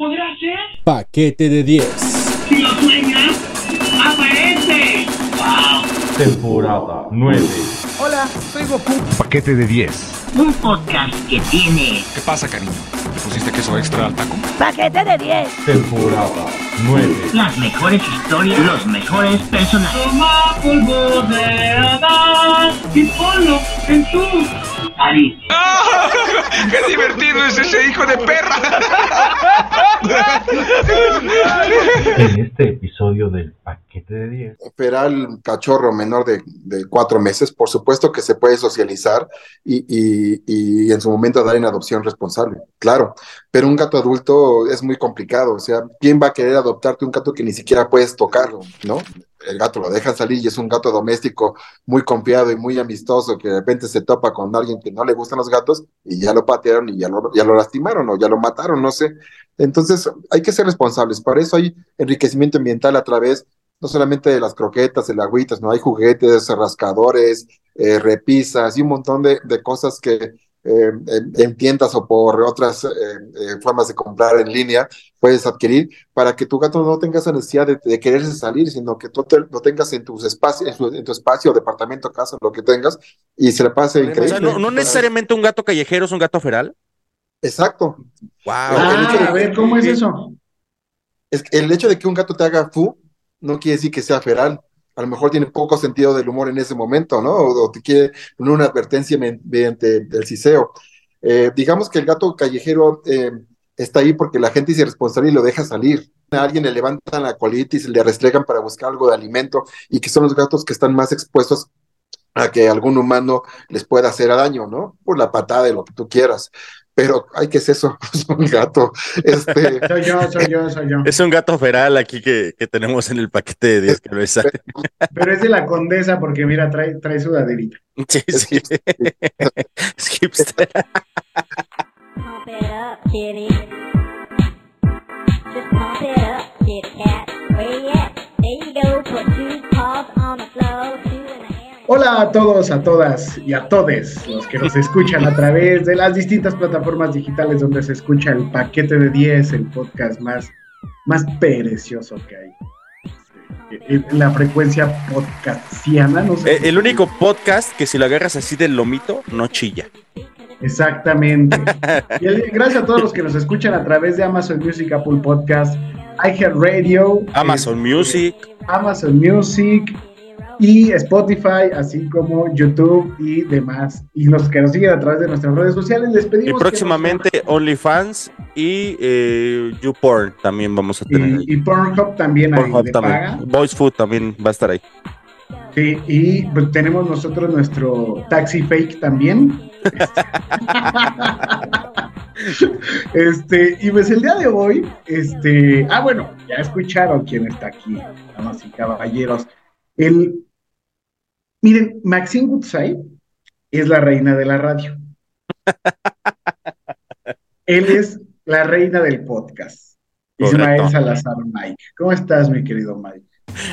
¿Podrá ser? Paquete de 10. Si lo sueñas, aparece. ¡Wow! Temporada 9. Hola, soy Goku. Paquete de 10. Un podcast que tiene ¿Qué pasa, cariño? ¿Le pusiste queso extra al taco? Paquete de 10. Temporada 9. las mejores historias, los mejores personajes. Toma polvo de Adán y ponlo en tu nariz. ¡Qué divertido es ese hijo de perra! En este episodio del Paquete de 10. Feral cachorro menor de, de cuatro meses, por supuesto que se puede socializar y, y- y en su momento dar en adopción responsable, claro, pero un gato adulto es muy complicado, o sea, ¿quién va a querer adoptarte un gato que ni siquiera puedes tocarlo, no? El gato lo dejan salir y es un gato doméstico muy confiado y muy amistoso que de repente se topa con alguien que no le gustan los gatos y ya lo patearon y ya lo, ya lo lastimaron o ya lo mataron, no sé. Entonces hay que ser responsables, para eso hay enriquecimiento ambiental a través no solamente de las croquetas, el agüitas, no hay juguetes, rascadores, eh, repisas y un montón de, de cosas que eh, en, en tiendas o por otras eh, eh, formas de comprar en línea puedes adquirir para que tu gato no tenga esa necesidad de, de quererse salir, sino que tú te- lo tengas en, tus espacios, en, su- en tu espacio, departamento, casa, lo que tengas, y se le pase O increíble. sea, no, no necesariamente un gato callejero es un gato feral. Exacto. Wow. el hecho de- Ah, a ver, ¿cómo es eso? Es que el hecho de que un gato te haga fu no quiere decir que sea feral. A lo mejor tiene poco sentido del humor en ese momento, ¿no? O, o te quiere poner una advertencia me- mediante el ciseo. Eh, digamos que el gato callejero eh, está ahí porque la gente es irresponsable y lo deja salir. A alguien le levantan la colitis, le restregan para buscar algo de alimento y que son los gatos que están más expuestos a que algún humano les pueda hacer daño, ¿no? Por la patada de lo que tú quieras. Pero, ay, ¿qué es eso? Es un gato. Este, Soy yo, soy yo, soy yo. Es un gato feral aquí que, que tenemos en el paquete de 10 que lo es. Pero es de la condesa porque mira, trae, trae sudaderita. Sí, sí. Es hipster. Pump it up, kitty. Just pump it up, kitty cat. Where you at? There you go. Put two paws on the floor, Hola a todos, a todas y a todes los que nos escuchan a través de las distintas plataformas digitales donde se escucha el paquete de 10, el podcast más, más perecioso que hay. Este, eh, La frecuencia podcastiana, no sé. Eh, El único podcast que si lo agarras así del lomito, no chilla. Exactamente. Y el- gracias a todos los que nos escuchan a través de Amazon Music, Apple Podcast, iHeartRadio, Amazon este, Music. Amazon Music y Spotify, así como YouTube y demás. Y los que nos siguen a través de nuestras redes sociales, les Y pedimos. que próximamente OnlyFans y eh, YouPorn también vamos a tener. Y, y Pornhub también ahí Pornhub de también. paga. Voice Food también va a estar ahí. Sí, y pues, tenemos nosotros nuestro taxi fake también. Este, y pues el día de hoy, este, ah, bueno, ya escucharon quién está aquí, damas y caballeros. El, miren, Maxine Goodside es la reina de la radio. Él es la reina del podcast. Ismael. Salazar Mike. ¿Cómo estás, mi querido Mike?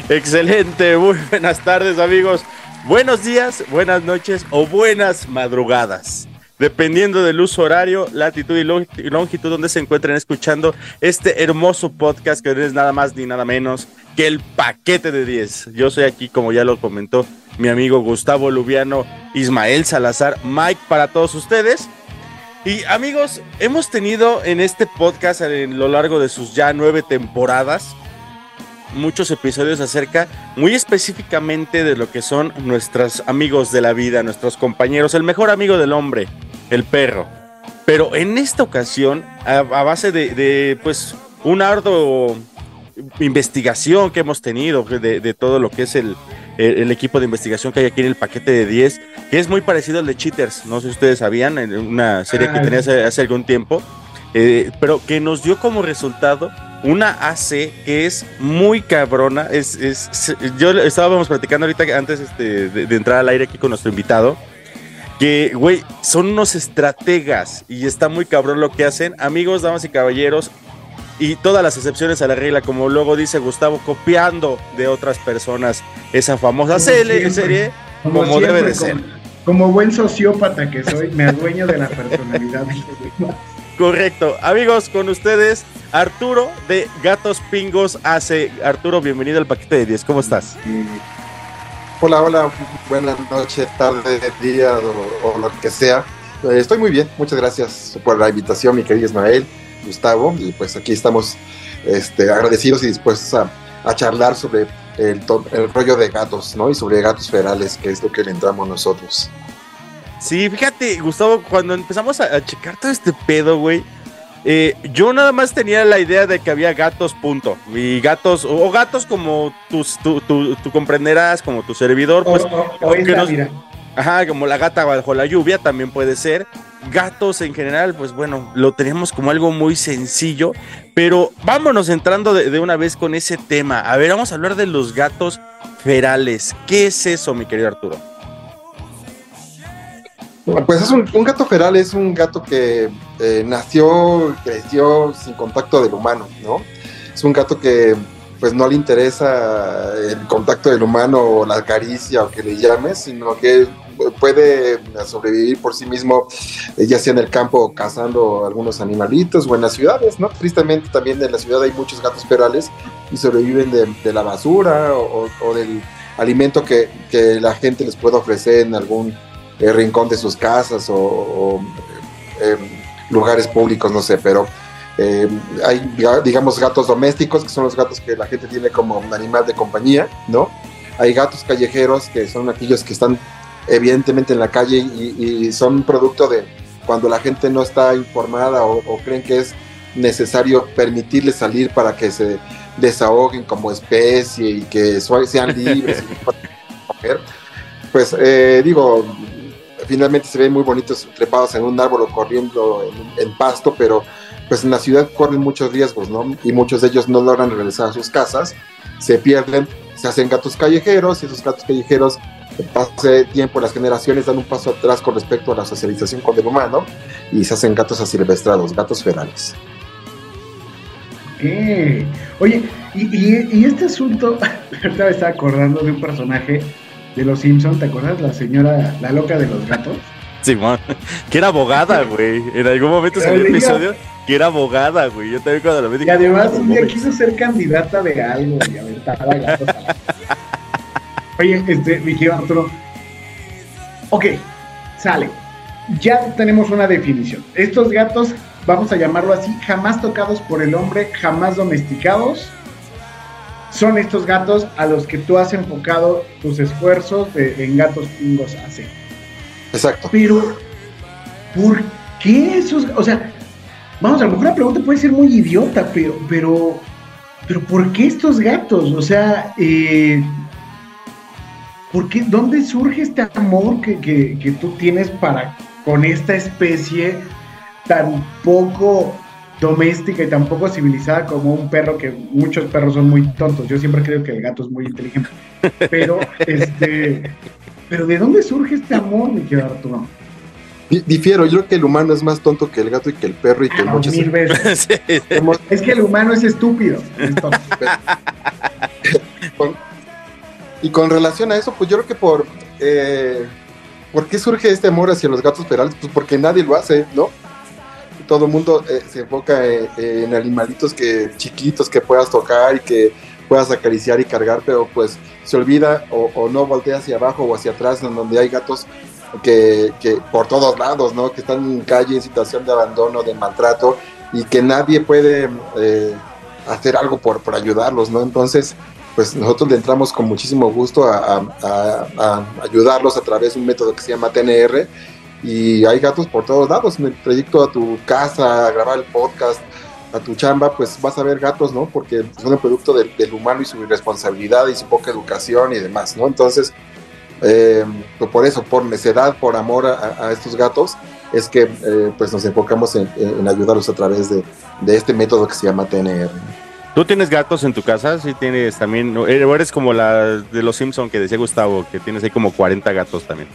Excelente, muy buenas tardes amigos, buenos días, buenas noches o buenas madrugadas, dependiendo del uso horario, latitud y long- y longitud donde se encuentren escuchando este hermoso podcast que no es nada más ni nada menos que el paquete de 10. Yo soy aquí, como ya lo comentó mi amigo Gustavo Lubiano, Ismael Salazar, Mike para todos ustedes. Y amigos, hemos tenido en este podcast a lo largo de sus ya nueve temporadas muchos episodios acerca muy específicamente de lo que son nuestros amigos de la vida, nuestros compañeros, el mejor amigo del hombre, el perro. Pero en esta ocasión, a, base de, de, pues un arduo investigación que hemos tenido de todo lo que es el, el, el equipo de investigación que hay aquí en el paquete de 10, que es muy parecido al de Cheaters, no sé si ustedes sabían, en una serie que Ah, tenía hace, hace algún tiempo, eh, pero que nos dio como resultado una AC que es muy cabrona. Es, es, es- yo estábamos platicando ahorita antes este, de, de entrar al aire aquí con nuestro invitado. Que, güey, son unos estrategas y está muy cabrón lo que hacen. Amigos, damas y caballeros, y todas las excepciones a la regla, como luego dice Gustavo, copiando de otras personas esa famosa Como serie, siempre. serie Como, como siempre, debe de como, ser. como buen sociópata que soy, me adueño de la personalidad. Correcto. Amigos, con ustedes, Arturo de Gatos Pingos hace. Arturo, bienvenido al paquete de 10. ¿Cómo estás? Hola, hola, buenas noches, tarde, día o, o lo que sea. Eh, estoy muy bien, muchas gracias por la invitación, mi querido Ismael, Gustavo, y pues aquí estamos este, agradecidos y dispuestos a, a charlar sobre el, rollo de gatos, ¿no? Y sobre gatos ferales, que es lo que le entramos nosotros. Sí, fíjate, Gustavo, cuando empezamos a, a checar todo este pedo, güey, eh, yo nada más tenía la idea de que había gatos, punto. Y gatos, o, o gatos como tus, tú, tú- tú comprenderás, como tu servidor, O, pues, o- o aunque esta, nos- mira, ajá, como la gata bajo la lluvia también puede ser. Gatos en general, pues bueno, lo teníamos como algo muy sencillo, pero vámonos entrando de, una vez con ese tema. A ver, vamos a hablar de los gatos ferales. ¿Qué es eso, mi querido Arturo? Pues es un, un gato feral, es un gato que eh, nació, creció sin contacto del humano, ¿no? Es un gato que pues no le interesa el contacto del humano o la caricia o que le llames, sino que puede sobrevivir por sí mismo, eh, ya sea en el campo cazando algunos animalitos o en las ciudades, ¿no? Tristemente también en la ciudad hay muchos gatos ferales y sobreviven de, la basura o, del alimento que, que la gente les puede ofrecer en algún eh, rincón de sus casas o, eh, em, lugares públicos, no sé, pero eh, hay, diga- digamos, gatos domésticos, que son los gatos que la gente tiene como animal de compañía, ¿no? Hay gatos callejeros, que son aquellos que están evidentemente en la calle y, y son producto de cuando la gente no está informada o, o creen que es necesario permitirles salir para que se desahoguen como especie y que sean libres. Pues eh, digo, finalmente se ven muy bonitos trepados en un árbol o corriendo en, en pasto, pero pues en la ciudad corren muchos riesgos, ¿no? Y muchos de ellos no logran regresar a sus casas, se pierden, se hacen gatos callejeros y esos gatos callejeros, pase tiempo, las generaciones dan un paso atrás con respecto a la socialización con el humano y se hacen gatos asilvestrados, gatos ferales. ¿qué? Oye, y, y- y este asunto, ahorita me estaba acordando de un personaje de Los Simpsons, ¿te acuerdas? La señora, la loca de los gatos. Simón, que era abogada, güey. En algún momento salió el episodio que era abogada, güey. Yo también cuando lo vi Y además "No un día mames". quiso ser candidata de algo y aventaba gatos a la... Oye, este, mi querido Arturo. Ok, sale. Ya tenemos una definición. Estos gatos, vamos a llamarlo así, jamás tocados por el hombre, jamás domesticados. Son estos gatos a los que tú has enfocado tus esfuerzos de- en gatos pingos hace. Exacto. Pero, ¿por qué esos? O sea, vamos, a lo mejor la pregunta puede ser muy idiota, pero, pero, pero ¿por qué estos gatos? O sea, eh, ¿por qué, ¿dónde surge este amor que, que, que tú tienes para con esta especie tan poco doméstica y tan poco civilizada como un perro que muchos perros son muy tontos. Yo siempre creo que el gato es muy inteligente. Pero, este, pero ¿de dónde surge este amor, mi querido Arturo? Di- Difiero, yo creo que el humano es más tonto que el gato y que el perro y que Ah, muchos mil veces. Sí, somos- Es que el humano es estúpido. es y con relación a eso, pues yo creo que por eh, ¿por qué surge este amor hacia los gatos ferales? Pues porque nadie lo hace, ¿no? Todo el mundo eh, se enfoca eh, en animalitos que chiquitos que puedas tocar y que puedas acariciar y cargar, pero pues se olvida o, o no voltea hacia abajo o hacia atrás, en donde hay gatos que, que por todos lados, ¿no? Que están en calle en situación de abandono, de maltrato y que nadie puede eh, hacer algo por, por ayudarlos, ¿no? Entonces, pues nosotros le entramos con muchísimo gusto a, ayudarlos a través de un método que se llama TNR y hay gatos por todos lados. En el trayecto a tu casa, a grabar el podcast, a tu chamba, pues vas a ver gatos, ¿no? Porque son el producto del, humano y su irresponsabilidad y su poca educación y demás, ¿no? Entonces, eh, por eso, por necedad, por amor a, estos gatos, es que eh, pues nos enfocamos en, en ayudarlos a través de, de este método que se llama TNR. ¿Tú tienes gatos en tu casa? Sí, tienes también. ¿O eres como la de los Simpson que decía Gustavo, que tienes ahí como 40 gatos también?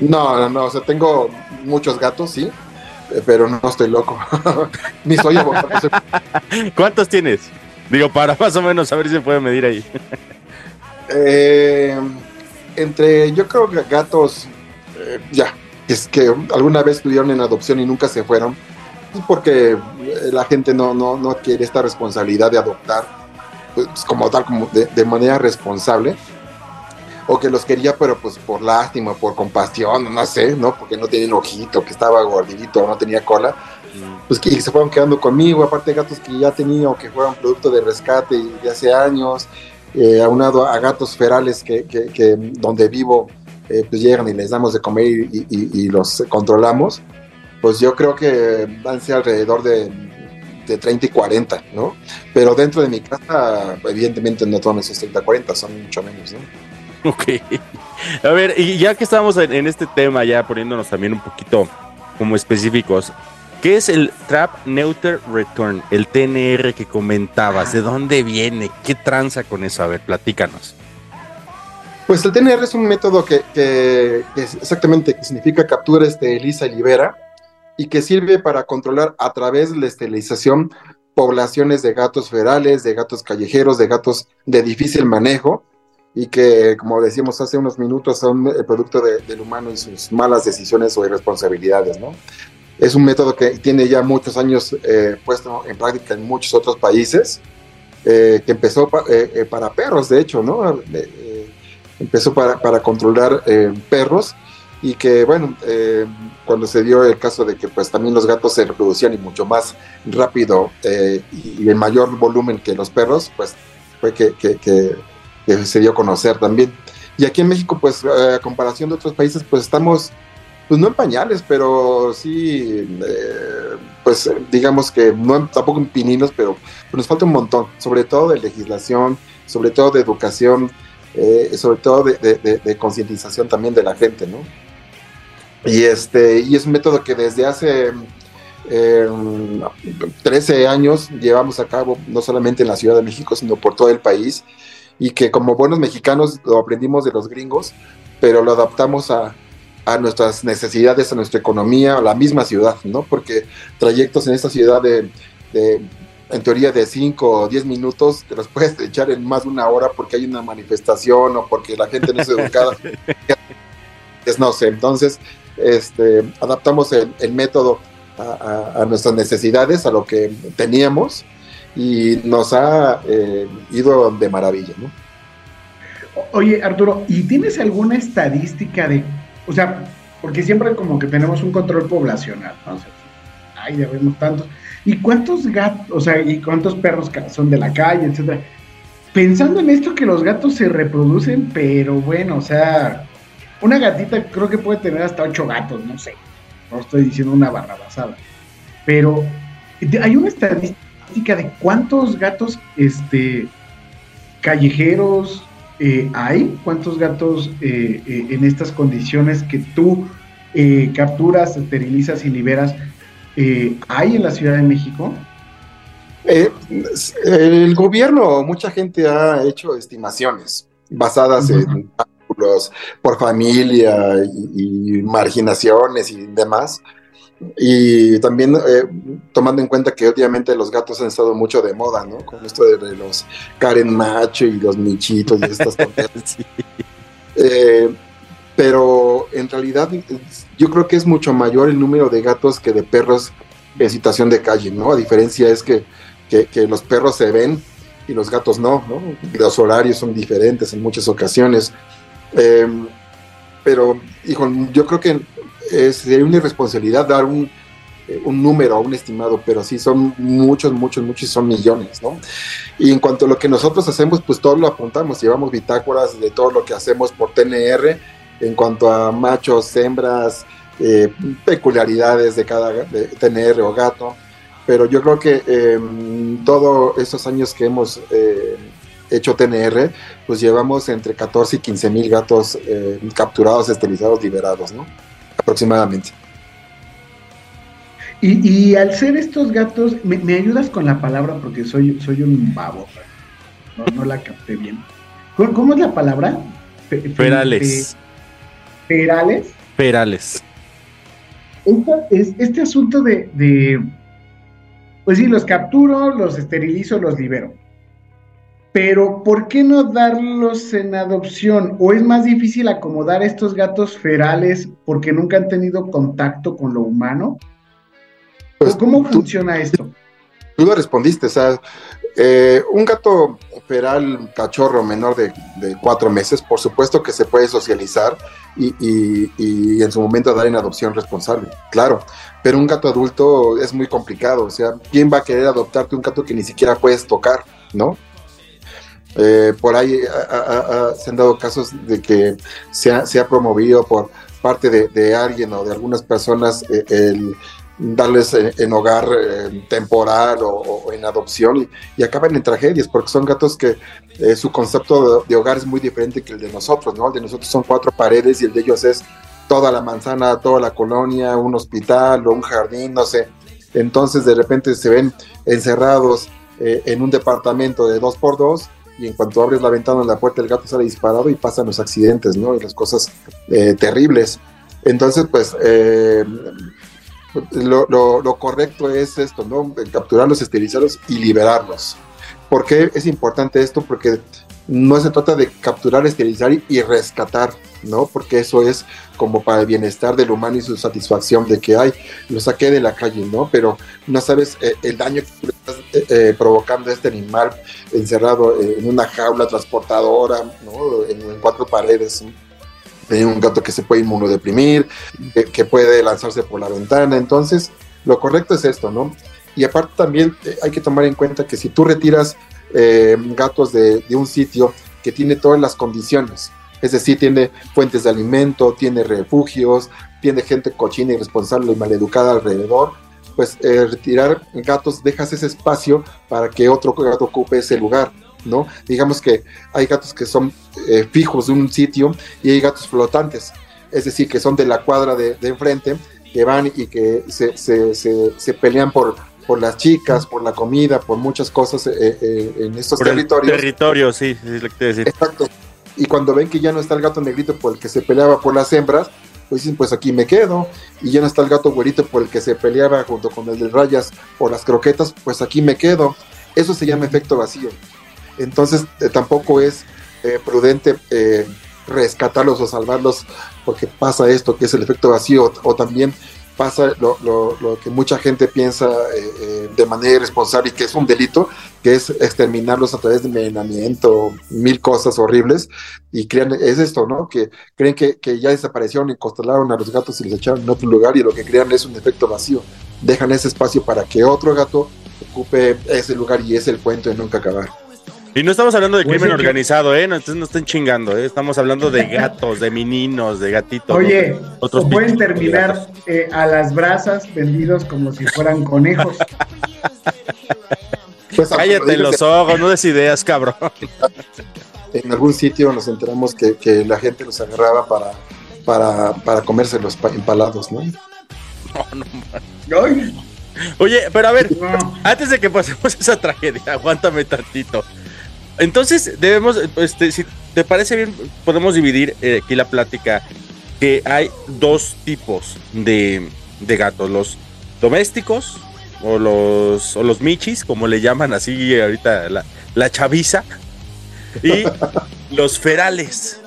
No, no, no, o sea, tengo muchos gatos, sí, eh, pero no estoy loco. Ni soy abogado. ¿Cuántos tienes? Digo, para más o menos saber si se puede medir ahí. Eh, entre, yo creo que gatos, eh, ya, es que alguna vez estuvieron en adopción y nunca se fueron, porque eh, la gente no, no, no adquiere esta responsabilidad de adoptar pues, como tal, como de, de manera responsable, o que los quería, pero pues por lástima, por compasión, no sé, ¿no? Porque no tenía ojito, que estaba gordito, no tenía cola, pues que se fueron quedando conmigo, aparte de gatos que ya tenía o que fueron producto de rescate de hace años, eh, aunado a gatos ferales que, que, que donde vivo, eh, pues llegan y les damos de comer y, y- y los controlamos, pues yo creo que van a ser alrededor de, de 30 y 40, ¿no? Pero dentro de mi casa, evidentemente no toman esos 30, 40, son mucho menos, ¿no? Ok. A ver, y ya que estamos en, en este tema, ya poniéndonos también un poquito como específicos, ¿qué es el Trap Neuter Return, el TNR que comentabas? ¿De dónde viene? ¿Qué tranza con eso? A ver, platícanos. Pues el TNR es un método que, que- que es exactamente que significa captura, esteriliza y libera y que sirve para controlar a través de la esterilización poblaciones de gatos ferales, de gatos callejeros, de gatos de difícil manejo y que, como decíamos hace unos minutos, son el producto de- del humano y sus malas decisiones o irresponsabilidades, ¿no? Es un método que tiene ya muchos años eh, puesto en práctica en muchos otros países, eh, que empezó pa- eh, eh, para perros, de hecho, ¿no? Eh, empezó para, para controlar eh, perros y que, bueno, eh, cuando se dio el caso de que pues también los gatos se reproducían y mucho más rápido eh, y, en mayor volumen que los perros, pues fue que, que- que- que se dio a conocer también. Y aquí en México, pues a comparación de otros países, pues estamos, pues no en pañales, pero sí, eh, pues digamos que no tampoco en pininos, pero nos falta un montón, sobre todo de legislación, sobre todo de educación, eh, sobre todo de, de- de- de concientización también de la gente, ¿no? Y, este, y es un método que desde hace eh, 13 años llevamos a cabo, no solamente en la Ciudad de México, sino por todo el país, y que como buenos mexicanos lo aprendimos de los gringos, pero lo adaptamos a, a nuestras necesidades, a nuestra economía, a la misma ciudad, ¿no? Porque trayectos en esta ciudad de, de, en teoría de 5 o 10 minutos, te los puedes echar en más de una hora porque hay una manifestación o porque la gente no es educada. es no sé, entonces este, adaptamos el, método a, nuestras necesidades, a lo que teníamos y nos ha eh, ido de maravilla, ¿no? Oye, Arturo, ¿y tienes alguna estadística de, o sea, porque siempre como que tenemos un control poblacional, ¿no? O sea, ay, ya vemos tantos. ¿Y cuántos gatos, o sea, y cuántos perros son de la calle, etcétera? Pensando en esto que los gatos se reproducen, pero bueno, o sea, una gatita creo que puede tener hasta ocho gatos, no sé. No estoy diciendo una barrabasada. Pero hay una estadística de cuántos gatos este, callejeros eh, hay, cuántos gatos eh, eh, en estas condiciones que tú capturas, esterilizas y liberas hay en la Ciudad de México. El gobierno, mucha gente ha hecho estimaciones basadas en cálculos por familia y, y marginaciones y demás. Y también eh, tomando en cuenta que obviamente los gatos han estado mucho de moda, ¿no? Con esto de, los Karen Macho y los Michitos y estas tonterías. Sí. Eh, pero en realidad yo creo que es mucho mayor el número de gatos que de perros en situación de calle, ¿no? A diferencia es que, que, que los perros se ven y los gatos no, ¿no? Los horarios son diferentes en muchas ocasiones. Eh, pero, hijo, yo creo que es, sería una irresponsabilidad dar un, eh, un número, un estimado, pero sí son muchos, muchos, muchos, son millones, ¿no? Y en cuanto a lo que nosotros hacemos, pues todo lo apuntamos, llevamos bitácoras de todo lo que hacemos por TNR, en cuanto a machos, hembras, eh, peculiaridades de cada TNR o gato, pero yo creo que eh, todos esos años que hemos eh, hecho TNR, pues llevamos entre 14 y 15 mil gatos eh, capturados, esterilizados, liberados, ¿no? Aproximadamente. Y, y al ser estos gatos, ¿me, me ayudas con la palabra? Porque soy, soy un babo. No, no la capté bien. ¿Cómo, cómo es la palabra? Fe- fe- Ferales. fe- Ferales. Ferales. Esta- es, este asunto de, de, pues sí, los capturo, los esterilizo, los libero. Pero, ¿por qué no darlos en adopción? ¿O es más difícil acomodar estos gatos ferales porque nunca han tenido contacto con lo humano? Pues, ¿Cómo tú- funciona esto? Tú lo respondiste, o sea, eh, un gato feral cachorro menor de, de cuatro meses, por supuesto que se puede socializar y, y- y en su momento dar en adopción responsable, claro, pero un gato adulto es muy complicado, o sea, ¿quién va a querer adoptarte un gato que ni siquiera puedes tocar, no? Eh, por ahí se han dado casos de que se ha, promovido por parte de, alguien o de algunas personas eh, el darles en, en hogar eh, temporal o, en adopción y, acaban en tragedias porque son gatos que eh, su concepto de, de hogar es muy diferente que el de nosotros, ¿no? El de nosotros son cuatro paredes y el de ellos es toda la manzana, toda la colonia, un hospital o un jardín, no sé. Entonces de repente se ven encerrados eh, en un departamento de dos por dos y en cuanto abres la ventana en la puerta el gato sale disparado y pasan los accidentes, ¿no? Y las cosas eh, terribles. Entonces, pues, eh, lo, lo- lo correcto es esto, ¿no? Capturarlos, esterilizarlos y liberarlos. ¿Por qué es importante esto? Porque no se trata de capturar, esterilizar y, rescatar, ¿no? Porque eso es como para el bienestar del humano y su satisfacción de que, ay, lo saqué de la calle, ¿no? Pero no sabes eh, el daño que estás eh, eh, provocando a este animal encerrado en una jaula transportadora, ¿no? En, cuatro paredes. Hay un gato que se puede inmunodeprimir, que, que puede lanzarse por la ventana. Entonces, lo correcto es esto, ¿no? Y aparte también hay que tomar en cuenta que si tú retiras eh, gatos de, un sitio que tiene todas las condiciones, es decir, tiene fuentes de alimento, tiene refugios, tiene gente cochina, irresponsable y maleducada alrededor, pues eh, retirar gatos, dejas ese espacio para que otro gato ocupe ese lugar, ¿no? Digamos que hay gatos que son eh, fijos de un sitio y hay gatos flotantes, es decir, que son de la cuadra de, enfrente, que van y que se pelean por, por las chicas, por la comida, por muchas cosas eh, eh, en estos Por el territorios. territorio, sí, sí, es lo que te iba a decir. Exacto. Y cuando ven que ya no está el gato negrito por el que se peleaba por las hembras, pues dicen, pues aquí me quedo. Y ya no está el gato güerito por el que se peleaba junto con el de rayas por las croquetas, pues aquí me quedo. Eso se llama efecto vacío. Entonces eh, tampoco es eh, prudente eh, rescatarlos o salvarlos porque pasa esto que es el efecto vacío o también pasa lo, lo- que mucha gente piensa eh, eh, de manera irresponsable y que es un delito, que es exterminarlos a través de envenenamiento, mil cosas horribles, y crean, es esto, ¿no? Que creen que, ya desaparecieron y constelaron a los gatos y los echaron en otro lugar y lo que crean es un efecto vacío. Dejan ese espacio para que otro gato ocupe ese lugar y es el cuento de nunca acabar. Y no estamos hablando de crimen organizado, ¿eh? No, entonces no estén chingando, ¿eh? Estamos hablando de gatos, de meninos, de gatitos. Oye, ¿no? Otros pueden terminar eh, a las brasas vendidos como si fueran conejos. Pues, Cállate los ojos, no des ideas, cabrón. en algún sitio nos enteramos que, que la gente los agarraba para, para, para comerse los empalados, ¿no? Ay, Oye, pero a ver, no. antes de que pasemos esa tragedia, aguántame tantito. Entonces, debemos, este, si te parece bien, podemos dividir eh, aquí la plática que hay dos tipos de, de gatos, los domésticos o los, o los michis, como le llaman así ahorita la, la chaviza, y los ferales.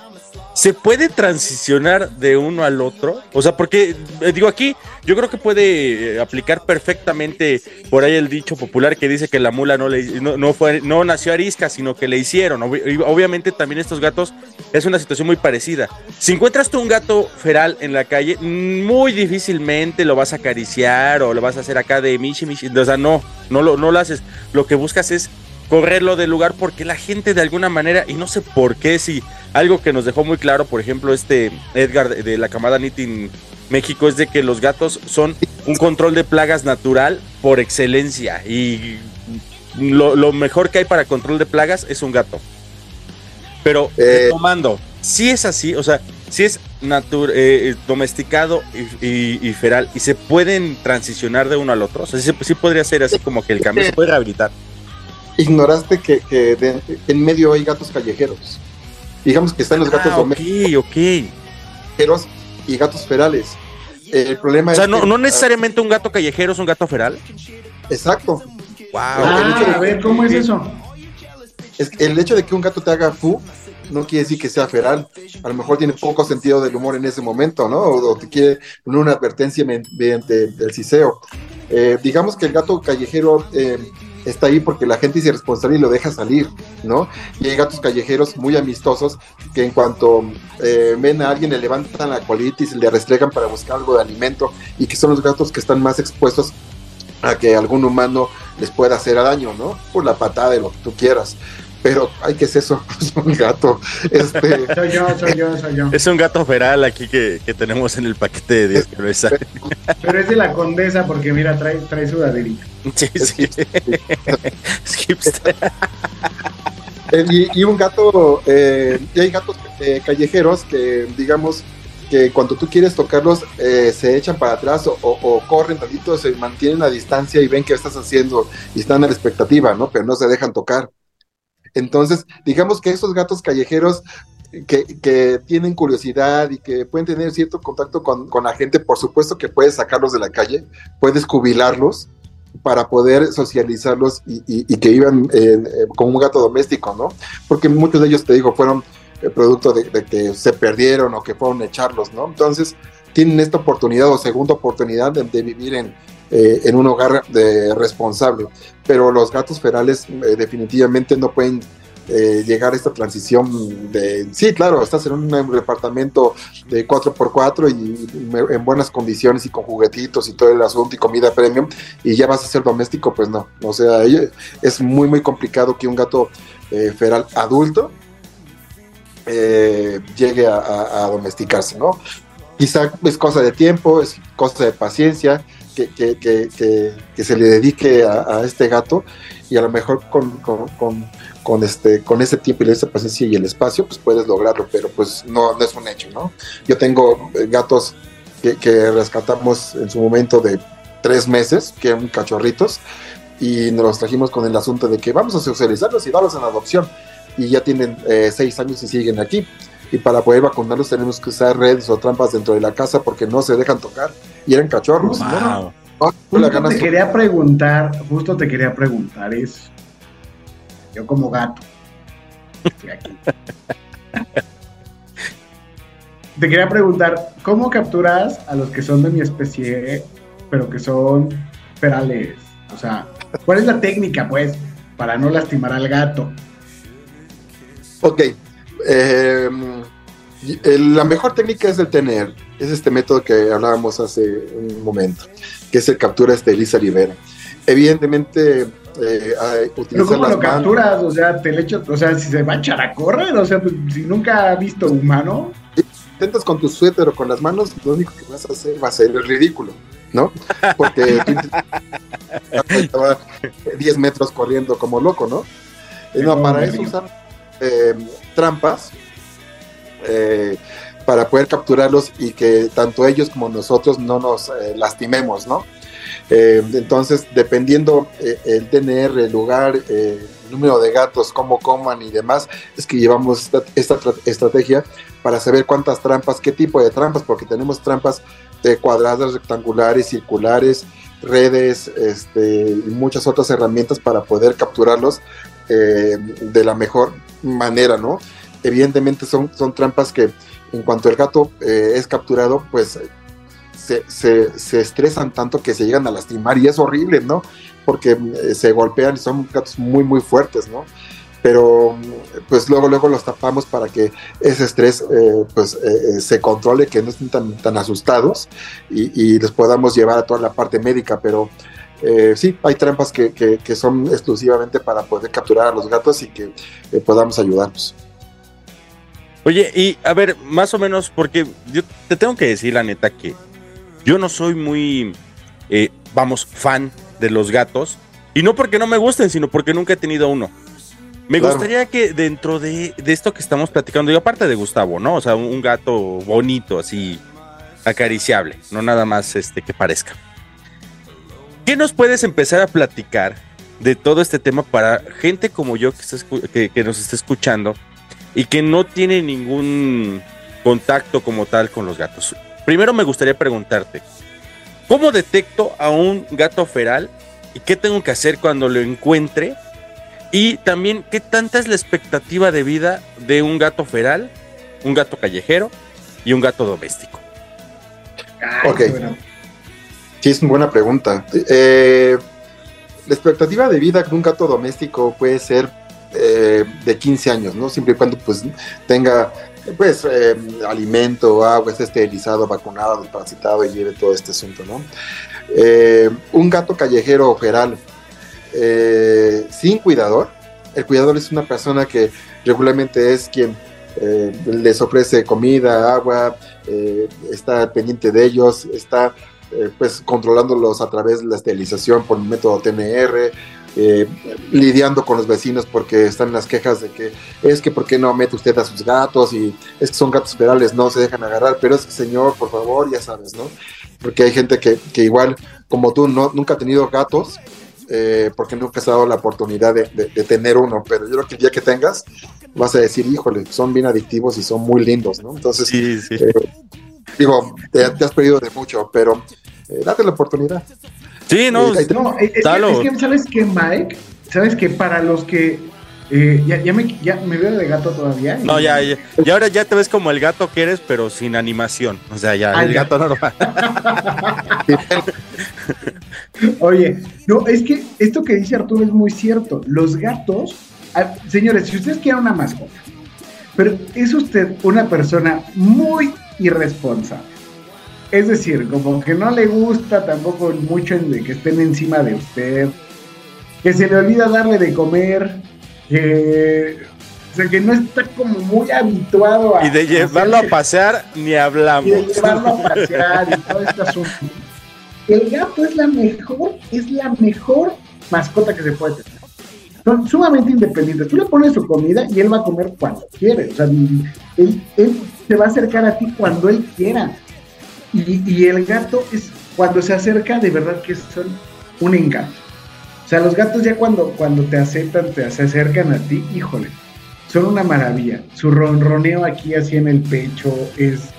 ¿Se puede transicionar de uno al otro? O sea, porque, eh, digo aquí, yo creo que puede eh, aplicar perfectamente por ahí el dicho popular que dice que la mula no, le, no, no fue, no nació arisca, sino que le hicieron. Obviamente también estos gatos es una situación muy parecida. Si encuentras tú un gato feral en la calle, muy difícilmente lo vas a acariciar o lo vas a hacer acá de michi michi. O sea, no, no lo, no lo haces. Lo que buscas es correrlo del lugar porque la gente de alguna manera, y no sé por qué, si algo que nos dejó muy claro, por ejemplo, este Edgar de, la camada Nitin México, es de que los gatos son un control de plagas natural por excelencia y lo, lo mejor que hay para control de plagas es un gato. Pero Eh. tomando, si es así, o sea, si es natu- eh, domesticado y, y- y feral y se pueden transicionar de uno al otro, o sea, sí, sí podría ser así como que el cambio se puede rehabilitar. Ignoraste que, que de- en medio hay gatos callejeros. Digamos que están los gatos Ah, domésticos ok, ok. y gatos ferales. El problema O sea, es no, que- no necesariamente un gato callejero es un gato feral. Exacto. Wow. Ah, a ver, ¿cómo es eso? Es que el hecho de que un gato te haga fu no quiere decir que sea feral. A lo mejor tiene poco sentido del humor en ese momento, ¿no? O, o te quiere poner una advertencia mediante el ciseo. Eh, digamos que el gato callejero eh, está ahí porque la gente es irresponsable y lo deja salir, ¿no? Y hay gatos callejeros muy amistosos que en cuanto eh, ven a alguien le levantan la colitis y le restregan para buscar algo de alimento y que son los gatos que están más expuestos a que algún humano les pueda hacer daño, ¿no? Por la patada de lo que tú quieras. Pero hay que ser eso, es un gato. Este, Soy yo, soy yo, soy yo. Es un gato feral aquí que, que tenemos en el paquete de 10 que no es- Pero es de la condesa porque mira, trae, trae sudaderita. Sí, sí. Es hipster. Eh, y, y un gato, eh, y hay gatos eh, callejeros que, digamos, que cuando tú quieres tocarlos, eh, se echan para atrás o, o- o corren tantito, se mantienen a distancia y ven qué estás haciendo y están a la expectativa, ¿no? Pero no se dejan tocar. Entonces, digamos que esos gatos callejeros que, que tienen curiosidad y que pueden tener cierto contacto con, con la gente, por supuesto que puedes sacarlos de la calle, puedes jubilarlos para poder socializarlos y, que en- eh, como un gato doméstico, ¿no? Porque muchos de ellos, te digo, fueron eh, producto de, que se perdieron o que fueron echarlos, ¿no? Entonces, tienen esta oportunidad o segunda oportunidad de, de vivir en, eh, en un hogar de responsable. Pero los gatos ferales eh, definitivamente no pueden eh, llegar a esta transición de, sí, claro, estás en un departamento de 4x4 y en buenas condiciones y con juguetitos y todo el asunto y comida premium y ya vas a ser doméstico, pues no. O sea, es muy, muy complicado que un gato eh, feral adulto eh, llegue a domesticarse, ¿no? Quizá es cosa de tiempo, es cosa de paciencia, que, se le dedique a, este gato y a lo mejor con, con- este, con ese tiempo y esa paciencia y el espacio, pues puedes lograrlo, pero pues no, es un hecho, ¿no? Yo tengo eh, gatos que, que rescatamos en su momento de tres meses, que eran cachorritos, y nos los trajimos con el asunto de que vamos a socializarlos y darlos en adopción. Y ya tienen eh, seis años y siguen aquí. Y para poder vacunarlos tenemos que usar redes o trampas dentro de la casa porque no se dejan tocar. Y eran cachorros. Wow. ¿no? Ah, Justo te quería preguntar, justo te quería preguntar, es yo como gato. estoy aquí. Te quería preguntar, ¿cómo capturas a los que son de mi especie, pero que son ferales? O sea, ¿cuál es la técnica, pues, para no lastimar al gato? Ok. eh, la mejor técnica es el tener. Es este método que hablábamos hace un momento, que es el captura este Elisa Rivera. Evidentemente, eh, Pero ¿cómo lo manos. capturas? O sea, te le echo, o sea, si se va a echar a correr, o sea, pues, si nunca ha visto humano, intentas con tu suéter o con las manos, lo único que vas a hacer va a ser el ridículo, ¿no? Porque tú estaba 10 metros corriendo como loco, ¿no? Eh, no, para eso usar eh, trampas eh, para poder capturarlos y que tanto ellos como nosotros no nos eh, lastimemos, ¿no? Eh, entonces, dependiendo el TNR, el lugar, el número de gatos, cómo coman y demás, es que llevamos esta, esta tra- estrategia para saber cuántas trampas, qué tipo de trampas, porque tenemos trampas cuadradas, rectangulares, circulares, redes, este, y muchas otras herramientas para poder capturarlos de la mejor manera, ¿no? Evidentemente son, son trampas que en cuanto el gato eh, es capturado, pues se, se, se estresan tanto que se llegan a lastimar y es horrible, ¿no? Porque eh, se golpean y son gatos muy, muy fuertes, ¿no? Pero pues luego, luego los tapamos para que ese estrés eh, pues eh, eh, se controle, que no estén tan, tan asustados y, y les podamos llevar a toda la parte médica, pero eh, sí, hay trampas que, que, son exclusivamente para poder capturar a los gatos y que eh, podamos ayudarlos. Oye, y a ver, más o menos, porque yo te tengo que decir la neta que yo no soy muy, eh, vamos, fan de los gatos. Y no porque no me gusten, sino porque nunca he tenido uno. Me Claro. gustaría que dentro de, de esto que estamos platicando, y aparte de Gustavo, ¿no? O sea, un, gato bonito, así, acariciable, no nada más este que parezca. ¿Qué nos puedes empezar a platicar de todo este tema para gente como yo que, está que nos está escuchando y que no tiene ningún contacto como tal con los gatos? Primero me gustaría preguntarte, ¿cómo detecto a un gato feral y qué tengo que hacer cuando lo encuentre Y también, ¿qué tanta es la expectativa de vida de un gato feral, un gato callejero y un gato doméstico? Ay, Ok. bueno. Sí, es una buena pregunta. Eh, la expectativa de vida de un gato doméstico puede ser eh, de 15 años, ¿no? Siempre y cuando pues tenga pues eh, alimento, agua, esté esterilizado, vacunado, desparasitado y lleve todo este asunto, ¿no? Eh, un gato callejero o feral sin cuidador, el cuidador es una persona que regularmente es quien les ofrece comida, agua, está pendiente de ellos, está eh, pues controlándolos a través de la esterilización por el método TNR, eh, lidiando con los vecinos porque están las quejas de que es que por qué no mete usted a sus gatos y es que son gatos ferales, no se dejan agarrar, pero es que señor, por favor, ya sabes, ¿no? Porque hay gente que, que igual como tú no, nunca ha tenido gatos, eh, porque nunca se ha dado la oportunidad de, de- de tener uno, pero yo creo que el día que tengas vas a decir, híjole, son bien adictivos y son muy lindos, ¿no? Entonces, Sí, sí. eh, digo, te, te has perdido de mucho, pero eh, date la oportunidad. Sí, no, Eh, No, es, es Dalo. que, es que, ¿sabes qué, Mike? ¿Sabes que Para los que. eh, ya, ya me, ya me veo de gato todavía. no, ya, ya. Y ahora ya te ves como el gato que eres, pero sin animación. O sea, ya, Ah, el ya. gato normal. Oye, no, es que esto que dice Arturo es muy cierto. Los gatos, ah, señores, si ustedes quieren una mascota, pero es usted una persona muy irresponsable. Es decir, como que no le gusta tampoco mucho en de que estén encima de usted, que se le olvida darle de comer, que, o sea, que no está como muy habituado a... Y de llevarlo a pasear, ni y hablamos. de llevarlo a pasear y todo este asunto. El gato es la mejor, es la mejor mascota que se puede tener. Son sumamente independientes. Tú le pones su comida y él va a comer cuando quiere. O sea, él, él se va a acercar a ti cuando él quiera. Y, el gato es, cuando se acerca, de verdad que son un encanto. O sea, los gatos ya cuando, cuando te aceptan, te se acercan a ti, híjole, son una maravilla. Su ronroneo aquí así en el pecho es,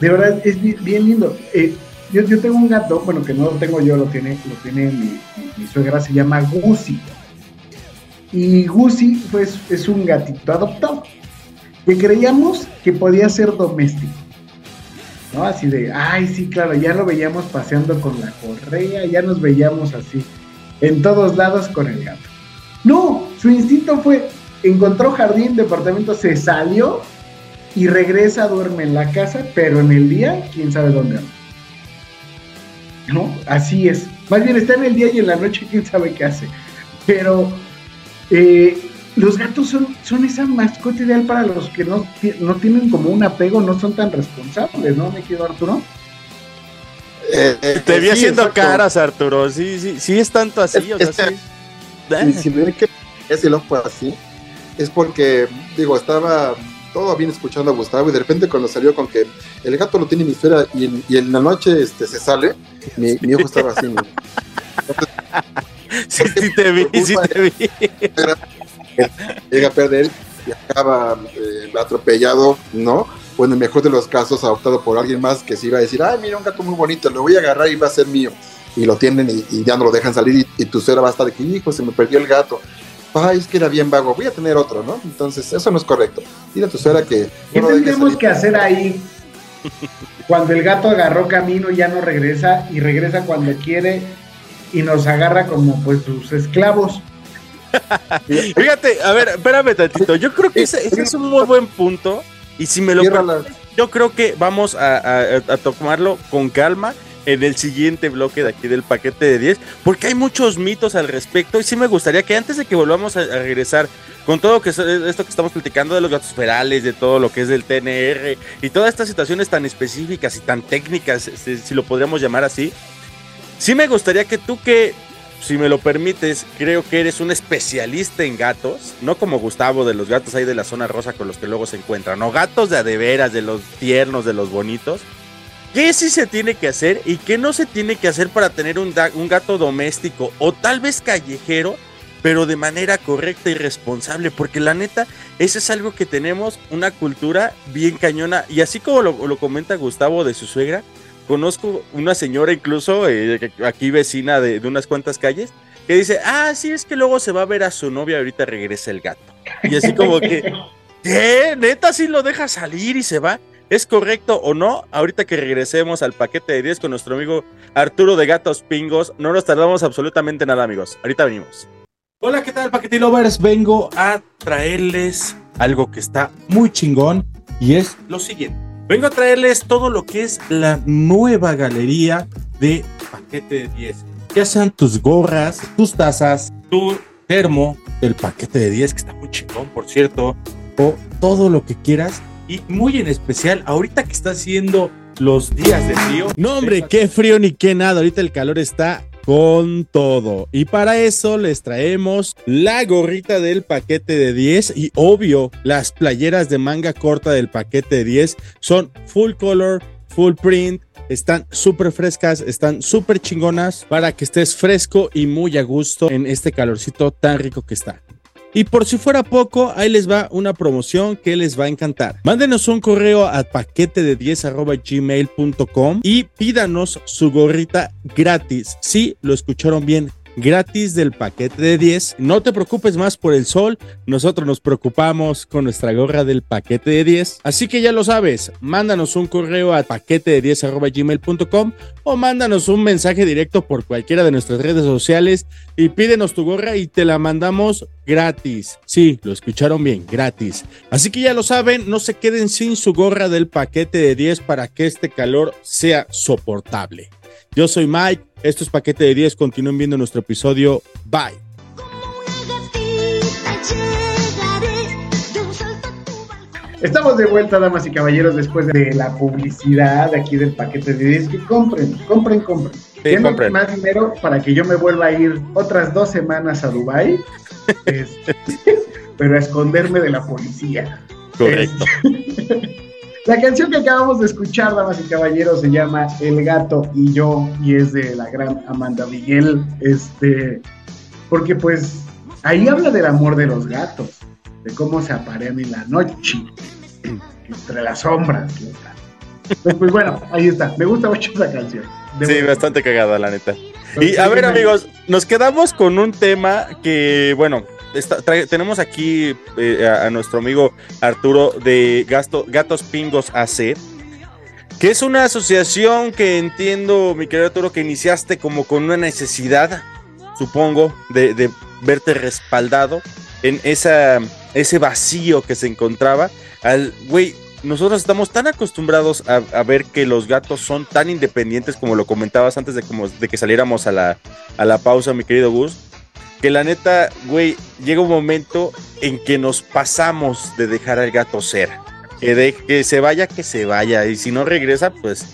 de verdad, es bien, lindo. Eh, yo, yo tengo un gato, bueno, que no lo tengo yo, lo tiene, lo tiene mi suegra, se llama Gusi. Y Gusi, pues, es un gatito adoptado, que creíamos que podía ser doméstico. Así de, ay, sí, claro, ya lo veíamos paseando con la correa, ya nos veíamos así, en todos lados con el gato. No, su instinto fue, encontró jardín, departamento, se salió y regresa, duerme en la casa, pero en el día, quién sabe dónde anda. ¿No? Así es. Más bien está en el día y en la noche, quién sabe qué hace. Pero eh, los gatos son, son esa mascota ideal para los que no, no tienen como un apego, no son tan responsables, ¿no, me querido Arturo? Eh, eh, Te vi sí, haciendo exacto. caras, Arturo. Sí, sí, sí es tanto así. Es- o sea, es que- sí. Y si ven que ese lo fue así, es porque, digo, estaba todo bien escuchando a Gustavo y de repente cuando salió con que el gato lo tiene en mi esfera y en, y en la noche este, se sale, mi, mi ojo estaba así. ¿no? Sí, sí te vi, sí te vi. Llega a perder y acaba eh, atropellado, ¿no? O en el mejor de los casos adoptado por alguien más que se iba a decir, ay, mira un gato muy bonito, lo voy a agarrar y va a ser mío. Y lo tienen y, y ya no lo dejan salir y, y tu suegra va a estar de que, hijo, se me perdió el gato. Ay, es que era bien vago, voy a tener otro, ¿no? Entonces, eso no es correcto. Dile a tu suegra que ¿Qué no tendríamos que hacer ahí cuando el gato agarró camino y ya no regresa y regresa cuando quiere y nos agarra como pues sus esclavos? Fíjate, a ver, espérame tantito. Yo creo que ese, ese es un muy buen punto. Y si me lo yo creo que vamos a, a- a tomarlo con calma en el siguiente bloque de aquí del paquete de 10, porque hay muchos mitos al respecto y sí me gustaría que antes de que volvamos a, a regresar con todo que esto que estamos platicando de los gatos ferales, de todo lo que es del TNR y todas estas situaciones tan específicas y tan técnicas, este, si lo podríamos llamar así, sí me gustaría que tú que si me lo permites, creo que eres un especialista en gatos, no como Gustavo de los gatos ahí de la zona rosa con los que luego se encuentran, no gatos de a de los tiernos, de los bonitos. ¿Qué sí se tiene que hacer y qué no se tiene que hacer para tener un, gato doméstico o tal vez callejero, pero de manera correcta y responsable? Porque la neta, eso es algo que tenemos una cultura bien cañona y así como lo comenta Gustavo de su suegra, conozco una señora incluso eh, aquí vecina de, de unas cuantas calles que dice, ah, sí, es que luego se va a ver a su novia, ahorita regresa el gato. Y así como que, ¿qué? ¿Neta sí lo deja salir y se va? ¿Es correcto o no? Ahorita que regresemos al paquete de 10 con nuestro amigo Arturo de Gatos Pingos, no nos tardamos absolutamente nada, amigos. Ahorita venimos. Hola, ¿qué tal, Paquete Lovers? Vengo a traerles algo que está muy chingón y es lo siguiente. Vengo a traerles todo lo que es la nueva galería de paquete de 10. Ya sean tus gorras, tus tazas, tu termo del paquete de 10, que está muy chingón, por cierto, o todo lo que quieras. Y muy en especial, ahorita que está haciendo los días de frío. No, hombre, qué frío ni qué nada. Ahorita el calor está con todo. Y para eso les traemos la gorrita del paquete de 10 y obvio las playeras de manga corta del paquete de 10 son full color, full print. Están súper frescas, están súper chingonas para que estés fresco y muy a gusto en este calorcito tan rico que está. Y por si fuera poco, ahí les va una promoción que les va a encantar. Mándenos un correo a paquete de 10 gmail.com y pídanos su gorrita gratis. Sí, lo escucharon bien, gratis del paquete de 10. No te preocupes más por el sol, nosotros nos preocupamos con nuestra gorra del paquete de 10. Así que ya lo sabes, mándanos un correo a paquete de 10 gmail.com o mándanos un mensaje directo por cualquiera de nuestras redes sociales y pídenos tu gorra y te la mandamos gratis. Sí, lo escucharon bien, gratis. Así que ya lo saben, no se queden sin su gorra del paquete de 10 para que este calor sea soportable. Yo soy Mike, esto es Paquete de 10, continúen viendo nuestro episodio. Bye. Estamos de vuelta, damas y caballeros, después de la publicidad de aquí del paquete de 10. Que compren, compren, compren. Compren. más dinero para que yo me vuelva a ir otras dos semanas a Dubai, este, pero a esconderme de la policía. Correcto. Este, La canción que acabamos de escuchar, damas y caballeros, se llama El gato y yo y es de la gran Amanda Miguel. Este, porque pues ahí habla del amor de los gatos, de cómo se aparean en la noche, entre las sombras. Pues, pues, bueno, ahí está. Me gusta mucho esa canción. De Sí, bastante cagada, la neta. Y a ver, amigos, nos quedamos con un tema que, bueno, tenemos aquí eh, a, nuestro amigo Arturo de Gasto- Gatos Pingos AC, que es una asociación que entiendo, mi querido Arturo, que iniciaste como con una necesidad, supongo, de, de verte respaldado en esa, ese vacío que se encontraba. Al, güey, nosotros estamos tan acostumbrados a, a ver que los gatos son tan independientes como lo comentabas antes de, como, de que saliéramos a la, a la pausa, mi querido Gus, que la neta, güey, llega un momento en que nos pasamos de dejar al gato ser. Que, de, que se vaya, que se vaya. Y si no regresa, pues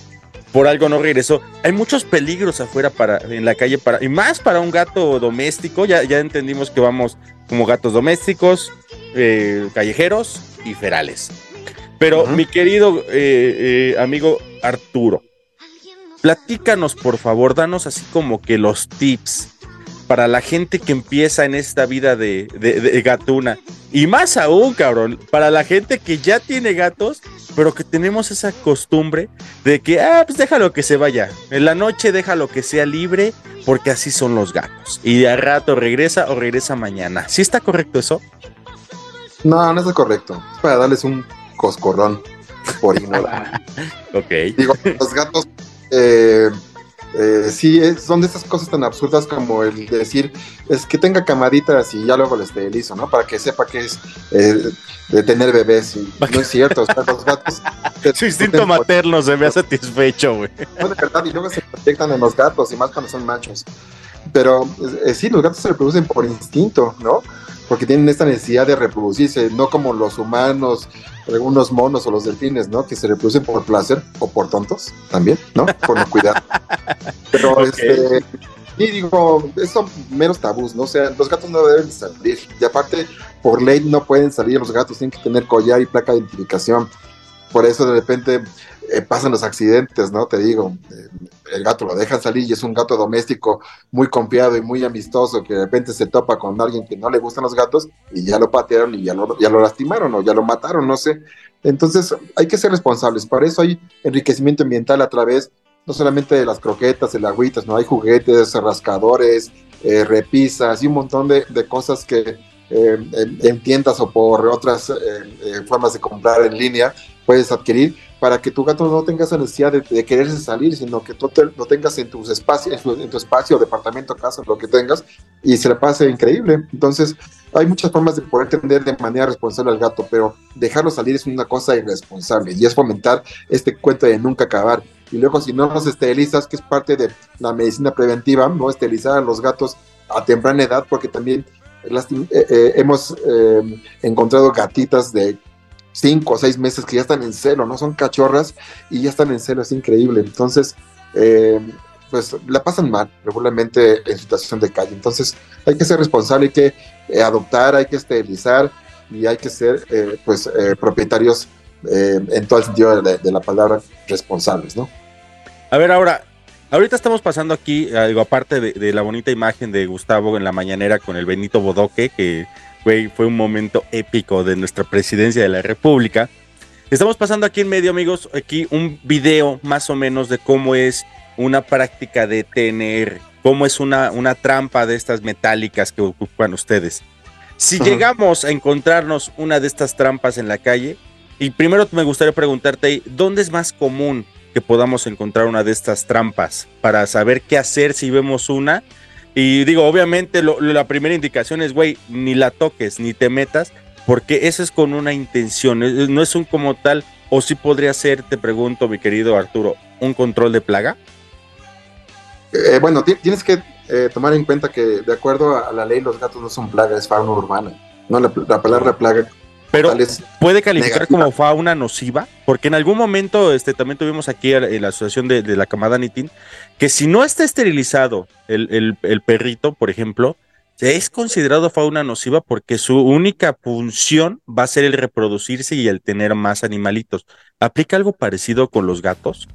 por algo no regresó. Hay muchos peligros afuera para, en la calle, para, y más para un gato doméstico. Ya, ya entendimos que vamos como gatos domésticos, eh, callejeros y ferales. Pero mi querido eh, eh, amigo Arturo, platícanos por favor, danos así como que los tips para la gente que empieza en esta vida de, de- de gatuna. Y más aún, cabrón, para la gente que ya tiene gatos, pero que tenemos esa costumbre de que, ah, pues déjalo que se vaya. En la noche déjalo que sea libre, porque así son los gatos. Y de a rato regresa o regresa mañana. ¿Sí está correcto eso? No, no es correcto. Es para darles un coscorrón por ignorar. Ok. Digo, los gatos, eh, eh, sí, es- son de esas cosas tan absurdas como el decir, es que tenga camaditas y ya luego le esterilizo, ¿no? Para que sepa que es eh, de tener bebés. Y no es cierto, o sea, los gatos... Su instinto materno se ha satisfecho, güey. No, de verdad, y luego se proyectan en los gatos, y más cuando son machos. Pero eh, sí, los gatos se reproducen por instinto, ¿no? Porque tienen esta necesidad de reproducirse, no como los humanos, algunos monos o los delfines, ¿no? Que se reproducen por placer o por tontos también, ¿no? Por no cuidar. Pero, Ok. este, y digo, son meros tabús, ¿no? O sea, los gatos no deben salir. Y aparte, por ley no pueden salir los gatos, tienen que tener collar y placa de identificación. Por eso de repente eh, pasan los accidentes, ¿no? Te digo, eh, el gato lo dejan salir y es un gato doméstico muy confiado y muy amistoso que de repente se topa con alguien que no le gustan los gatos y ya lo patearon y ya lo, ya lo lastimaron o ya lo mataron, no sé. Entonces hay que ser responsables. Para eso hay enriquecimiento ambiental a través no solamente de las croquetas, el agüitas, no hay juguetes, rascadores, eh, repisas y un montón de, cosas que en, en tiendas o por otras formas de comprar en línea puedes adquirir para que tu gato no tenga esa necesidad de, de quererse salir, sino que tú te- lo tengas en tus espacios, en, tu- espacio, departamento, casa, lo que tengas, y se le pase increíble. Entonces, hay muchas formas de poder tener de manera responsable al gato, pero dejarlo salir es una cosa irresponsable y es fomentar este cuento de nunca acabar. Y luego, si no los esterilizas, que es parte de la medicina preventiva, no esterilizar a los gatos a temprana edad, porque también eh, eh, hemos eh, encontrado gatitas de cinco o seis meses que ya están en celo, ¿no? Son cachorras y ya están en celo, es increíble. Entonces, eh, pues la pasan mal regularmente en situación de calle. Entonces, hay que ser responsable, hay que eh, adoptar, hay que esterilizar y hay que ser, eh, pues, propietarios en todo el sentido de, la palabra responsables, ¿no? A ver, ahora, ahorita estamos pasando aquí, digo, aparte de, de la bonita imagen de Gustavo en la mañanera con el Benito Bodoque, que güey, fue un momento épico de nuestra presidencia de la República. Estamos pasando aquí en medio, amigos, aquí un video más o menos de cómo es una práctica de TNR, cómo es una, una trampa de estas metálicas que ocupan ustedes. Si Ajá. llegamos a encontrarnos una de estas trampas en la calle, y primero me gustaría preguntarte, ¿dónde es más común que podamos encontrar una de estas trampas para saber qué hacer si vemos una? Y digo, obviamente lo- la primera indicación es, güey, ni la toques, ni te metas, porque eso es con una intención, no es un como tal, o sí podría ser, te pregunto, mi querido Arturo, un control de plaga. Eh, bueno, ti- tienes que eh, tomar en cuenta que de acuerdo a la ley los gatos no son plaga, es fauna urbana. No, la palabra plaga Pero puede calificar Negativa. como fauna nociva, porque en algún momento este, también tuvimos aquí en la asociación de, de la camada Nitin, que si no está esterilizado el, el- el perrito, por ejemplo, es considerado fauna nociva porque su única función va a ser el reproducirse y el tener más animalitos. ¿Aplica algo parecido con los gatos?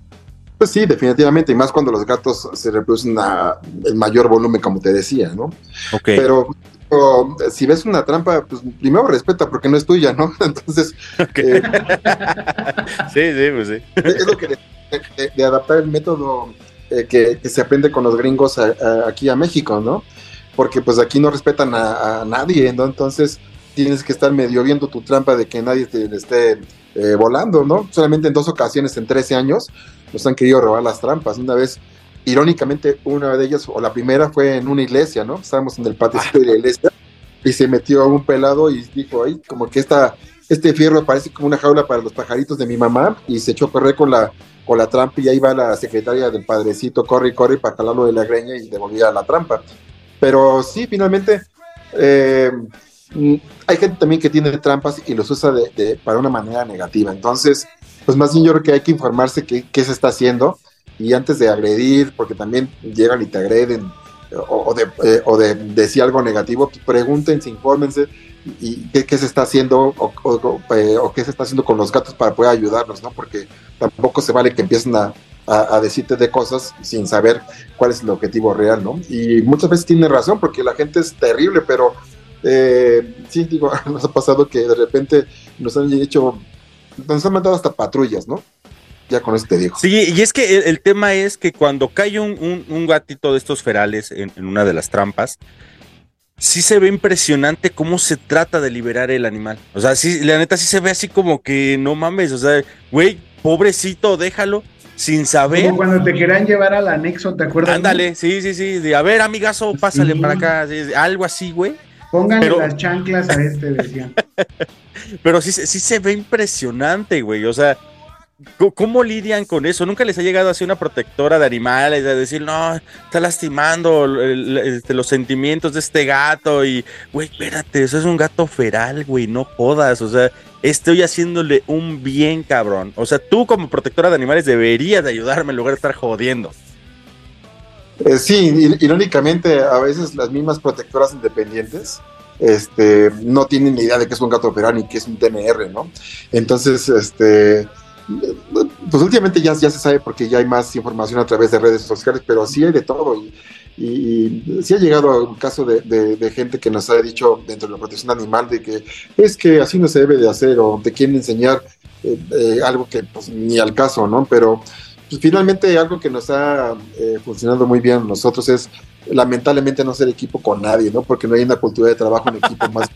Pues sí, definitivamente, y más cuando los gatos se reproducen a el mayor volumen, como te decía, ¿no? Ok. Pero o, si ves una trampa, pues primero respeta porque no es tuya, ¿no? Entonces, eh, sí, sí, pues sí. es lo que de, de- de adaptar el método eh, que, que se aprende con los gringos a- a- aquí a México, ¿no? Porque pues aquí no respetan a, a nadie, ¿no? Entonces tienes que estar medio viendo tu trampa de que nadie te esté eh, volando, ¿no? Solamente en dos ocasiones en 13 años nos han querido robar las trampas. Una vez, irónicamente, una de ellas, o la primera fue en una iglesia, ¿no? Estábamos en el patio de la iglesia y se metió un pelado y dijo, ay, como que esta, este fierro parece como una jaula para los pajaritos de mi mamá y se echó a correr con la, con la trampa y ahí va la secretaria del padrecito, corre corre para jalarlo de la greña y devolvía la trampa. Pero sí, finalmente, eh, mm, hay gente también que tiene trampas y los usa de, de- para una manera negativa. Entonces, pues más bien yo creo que hay que informarse qué, qué se está haciendo y antes de agredir, porque también llegan y te agreden o, de, eh, o de decir algo negativo, pues pregúntense, infórmense y, qué, se está haciendo eh, o qué se está haciendo con los gatos para poder ayudarlos, ¿no? Porque tampoco se vale que empiecen a, a- a decirte de cosas sin saber cuál es el objetivo real, ¿no? Y muchas veces tiene razón porque la gente es terrible, pero eh, sí, digo, nos ha pasado que de repente nos han hecho, nos han mandado hasta patrullas, ¿no? Ya con eso te digo. Sí, y es que el, el tema es que cuando cae un, un- un gatito de estos ferales en, en una de las trampas, sí se ve impresionante cómo se trata de liberar el animal. O sea, sí, la neta sí se ve así como que no mames, o sea, güey, pobrecito, déjalo sin saber. Como cuando te querían llevar al anexo, ¿te acuerdas? Ándale, sí, sí, sí, de a ver, amigazo, pásale Sí. para acá, sí, algo así, güey. Pónganle Pero- las chanclas a este, decían. Pero sí, sí se ve impresionante, güey. O sea, ¿cómo- ¿cómo lidian con eso? Nunca les ha llegado así una protectora de animales a decir, no, está lastimando este, los sentimientos de este gato. Y, güey, espérate, eso es un gato feral, güey, no jodas. O sea, estoy haciéndole un bien, cabrón. O sea, tú como protectora de animales deberías de ayudarme en lugar de estar jodiendo. Eh, sí, ir- irónicamente, a veces las mismas protectoras independientes este, no tienen ni idea de que es un gato feral ni que es un TNR, ¿no? Entonces, este, pues últimamente ya, ya se sabe porque ya hay más información a través de redes sociales, pero sí hay de todo. Y, y, sí ha llegado un caso de, gente que nos ha dicho dentro de la protección animal de que es que así no se debe de hacer o te quieren enseñar eh, eh, algo que pues, ni al caso, ¿no? Pero pues, finalmente algo que nos ha eh, funcionado muy bien nosotros es lamentablemente no ser equipo con nadie, ¿no? Porque no hay una cultura de trabajo en equipo más.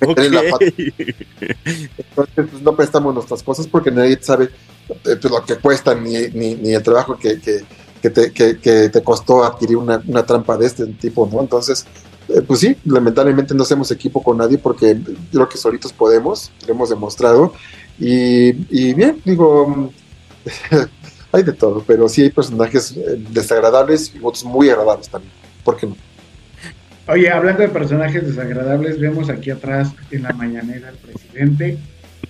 en la. Entonces, pues, no prestamos nuestras cosas porque nadie sabe eh, pues, lo que cuesta ni, ni, ni el trabajo que, que, que te, que, que te costó adquirir una, una trampa de este tipo, ¿no? Entonces, eh, pues sí, lamentablemente no hacemos equipo con nadie porque creo que solitos podemos, lo hemos demostrado. Y, y bien, digo, hay de todo, pero sí hay personajes eh, desagradables y otros muy agradables también. ¿Por qué no? Oye, hablando de personajes desagradables, vemos aquí atrás en la mañanera al presidente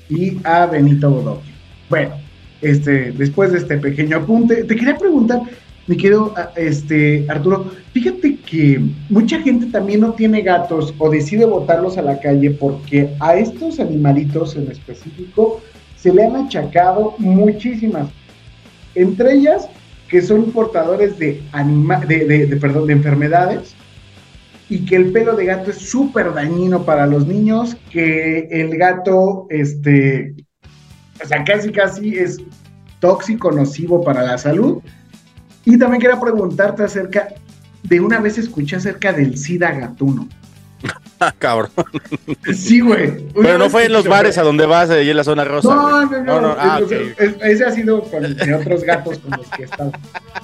y a Benito Bodoque. Bueno, este, después de este pequeño apunte, te quería preguntar, mi querido a- este, Arturo, fíjate que mucha gente también no tiene gatos o decide botarlos a la calle porque a estos animalitos en específico se le han achacado muchísimas, entre ellas que son portadores de, anima de, perdón, de enfermedades y que el pelo de gato es súper dañino para los niños, que el gato, este, o sea, casi casi es tóxico, nocivo para la salud. Y también quería preguntarte acerca, de una vez escuché acerca del SIDA gatuno. Cabrón. Sí, güey. Pero no fue en los bares a donde vas, allí en la zona rosa. No, no, no, No, no, ah, entonces, ok. es- ese ha sido con otros gatos con los que he estado.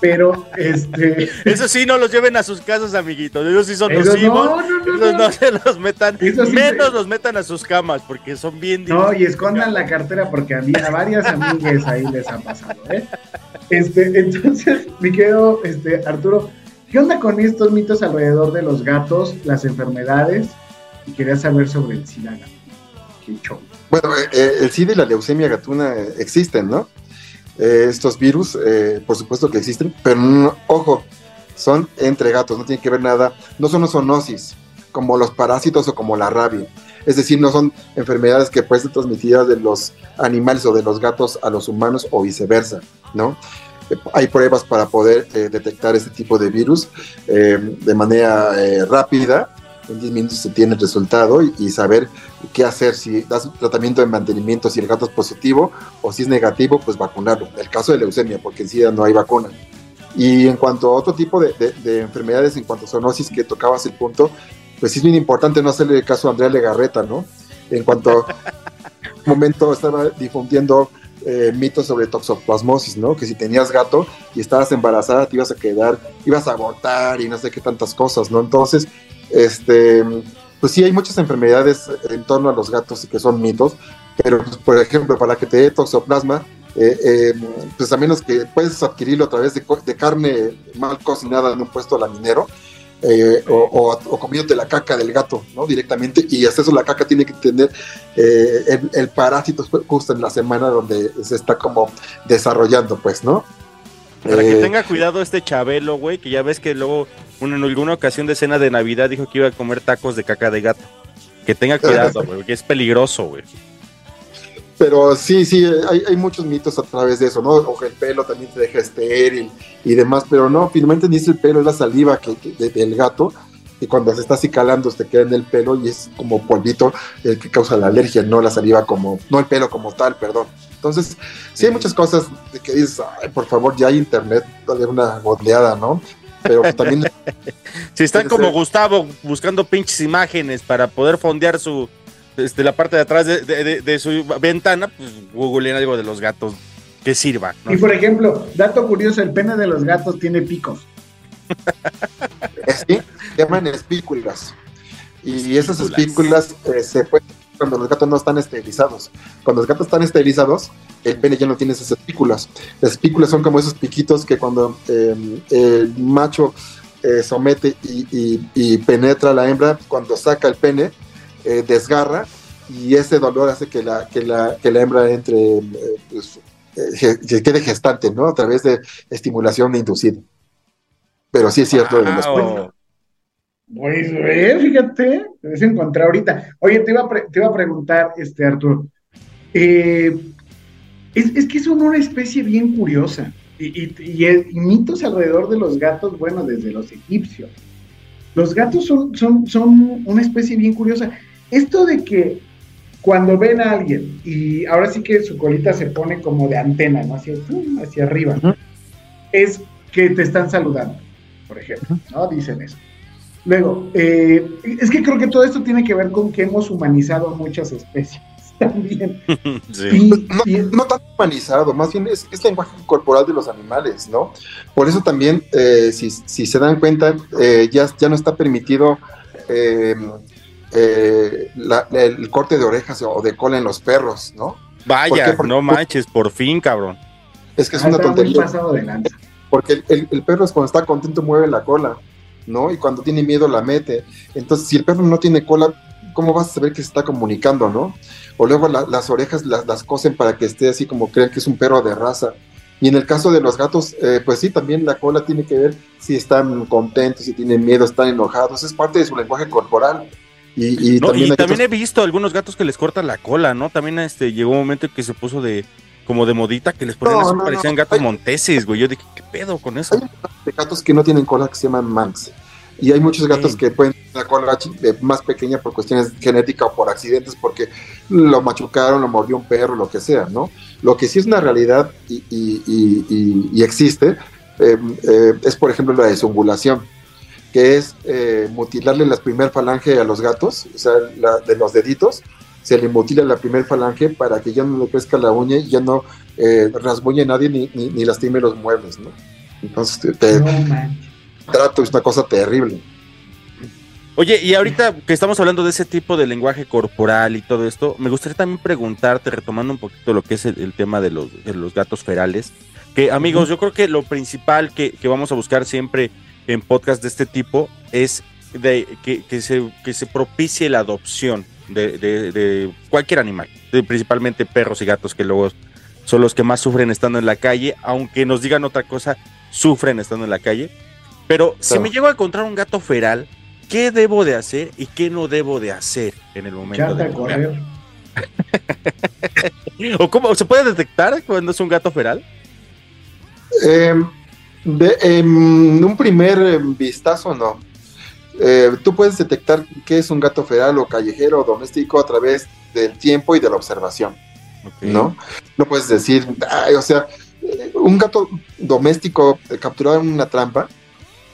Pero, este... Eso sí, no los lleven a sus casas, amiguitos. Ellos sí son nocivos. no, no, no, Esos no. no se los metan. Menos los metan a sus camas, porque son bien No, y escondan la cartera porque a mí, a varias amigas ahí les ha pasado, ¿eh? Este, entonces, me quedo, este, Arturo, ¿qué onda con estos mitos alrededor de los gatos, las enfermedades? Y quería saber sobre el SIDA. Bueno, eh, eh, el SIDA y la leucemia gatuna existen, ¿no? Eh, estos virus, eh, por supuesto que existen, pero no- ojo, son entre gatos, no tiene que ver nada, no son zoonosis, como los parásitos o como la rabia. Es decir, no son enfermedades que pueden ser transmitidas de los animales o de los gatos a los humanos o viceversa, ¿no? Eh, Hay pruebas para poder detectar este tipo de virus de manera rápida. En 10 minutos se tiene el resultado y, y saber qué hacer, si das un tratamiento de mantenimiento, si el gato es positivo o si es negativo, pues vacunarlo. El caso de leucemia, porque en SIDA no hay vacuna. Y en cuanto a otro tipo de, de- de enfermedades, en cuanto a zoonosis, que tocabas el punto, pues es bien importante no hacerle caso a Andrea Legarreta, ¿no? En cuanto un momento estaba difundiendo eh, mitos sobre toxoplasmosis, ¿no? Que si tenías gato y estabas embarazada te ibas a quedar, ibas a abortar y no sé qué tantas cosas, ¿no? Entonces, este, pues sí hay muchas enfermedades en torno a los gatos que son mitos, pero pues, por ejemplo, para que te dé toxoplasma, eh, eh, pues a menos que puedes adquirirlo a través de, carne mal cocinada en un puesto laminero, eh, o, o, o comiéndote la caca del gato, ¿no? Directamente, y hasta eso la caca tiene que tener eh, el, el parásito justo en la semana donde se está como desarrollando, pues, ¿no? Para que tenga cuidado este Chabelo, güey, que ya ves que luego una- en alguna ocasión de cena de Navidad dijo que iba a comer tacos de caca de gato. Que tenga cuidado, güey, que es peligroso, güey. Pero sí, sí, hay, hay muchos mitos a través de eso, ¿no? O que el pelo también te deja estéril y demás, pero no, finalmente ni es el pelo, es la saliva que, que- de- del gato, y cuando se está acicalando se queda en el pelo y es como polvito el que causa la alergia, no la saliva como, no el pelo como tal, perdón. Entonces, sí hay muchas cosas de que dices, ay, por favor, ya hay internet, dale una goleada, ¿no? Pero también Si están como ser. Gustavo buscando pinches imágenes para poder fondear su este, la parte de atrás de, de- de- de su ventana, pues googleen algo de los gatos que sirva. ¿no? Y por ejemplo, dato curioso, el pene de los gatos tiene picos. Sí, se llaman espículas. Y esas Espículas. espículas eh, se pueden cuando los gatos no están esterilizados. Cuando los gatos están esterilizados, el pene ya no tiene esas espículas. Las espículas son como esos piquitos que cuando eh, el macho eh, somete y, penetra a la hembra, cuando saca el pene, eh, desgarra y ese dolor hace que la, que la, que la hembra entre, eh, pues, quede gestante, ¿no? A través de estimulación inducida. Pero sí es cierto. de los Wow. Pues, ve, fíjate, te vas a encontrar ahorita. Oye, te iba a, pre- te iba a preguntar, este, Arturo. eh, es, es que son una especie bien curiosa. Y, y- y el- y mitos alrededor de los gatos, bueno, desde los egipcios. Los gatos son, son, son una especie bien curiosa. Esto de que cuando ven a alguien y ahora sí que su colita se pone como de antena, ¿no? Hacia, hacia arriba, es que te están saludando. por ejemplo, ¿no? Dicen eso. Luego, eh, es que creo que todo esto tiene que ver con que hemos humanizado muchas especies también. Sí. Y- No, y- no tan humanizado, más bien es, es lenguaje corporal de los animales, ¿no? Por eso también, eh, si, si se dan cuenta, eh, ya, ya no está permitido eh, eh, la- el corte de orejas o de cola en los perros, ¿no? ¿Por Vaya? Porque- no manches, por fin, cabrón. Es que es Ah, una tontería, porque el, el- el perro es cuando está contento mueve la cola, ¿no? Y cuando tiene miedo la mete. Entonces, si el perro no tiene cola, ¿cómo vas a saber que se está comunicando, no? O luego la- las orejas las, las cosen para que esté así como crean que es un perro de raza. Y en el caso de los gatos, eh, pues sí, también la cola tiene que ver si están contentos, si tienen miedo, están enojados. Es parte de su lenguaje corporal. Y, y No, también, y también otros- he visto algunos gatos que les cortan la cola, ¿no? También este llegó un momento que se puso de como de modita que les ponían No, no, parecían no. gatos monteses, güey. Yo dije, ¿qué pedo con eso? Hay gatos que no tienen cola que se llaman manx. Y hay muchos gatos que pueden tener la cola más pequeña por cuestiones genéticas o por accidentes, porque lo machucaron, lo mordió un perro, lo que sea, ¿no? Lo que sí es una realidad y, y- y- y- existe eh, eh, es, por ejemplo, la desungulación, que es eh, mutilarle la primer falange a los gatos, o sea, la- de los deditos, se le mutila la primer falange para que ya no le crezca la uña y ya no eh, rasguñe a nadie ni, ni, ni lastime los muebles, ¿no? Entonces, te, te- No manches. trato es una cosa terrible. Oye, y ahorita que estamos hablando de ese tipo de lenguaje corporal y todo esto, me gustaría también preguntarte, retomando un poquito lo que es el, el tema de los, de los gatos ferales, que amigos, yo creo que lo principal que, que vamos a buscar siempre en podcast de este tipo es de que, que se, que se propicie la adopción de, de- de cualquier animal, principalmente perros y gatos que luego son los que más sufren estando en la calle, aunque nos digan otra cosa, sufren estando en la calle. Pero si me llego a encontrar un gato feral, ¿qué debo de hacer y qué no debo de hacer en el momento de a correr. ¿O cómo se puede detectar cuando es un gato feral? Eh, de, en un primer vistazo, no. Eh, tú puedes detectar qué es un gato feral o callejero o doméstico a través del tiempo y de la observación, ¿no? No puedes decir, "Ay, o sea, eh, un gato doméstico capturado en una trampa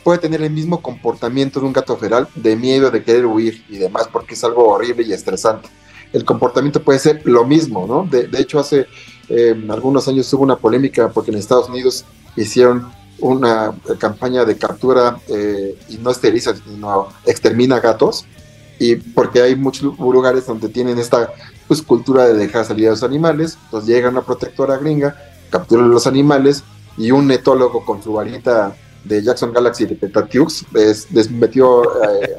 puede tener el mismo comportamiento de un gato feral, de miedo, de querer huir y demás, porque es algo horrible y estresante. El comportamiento puede ser lo mismo, ¿no? De, de hecho, hace eh, algunos años hubo una polémica porque en Estados Unidos hicieron una campaña de captura eh, y no esteriliza, sino extermina gatos, y porque hay muchos lu- lugares donde tienen esta pues, cultura de dejar salir a los animales, entonces llega una protectora gringa, captura los animales y un etólogo con su varita de Jackson Galaxy de Petatiux les, les metió eh,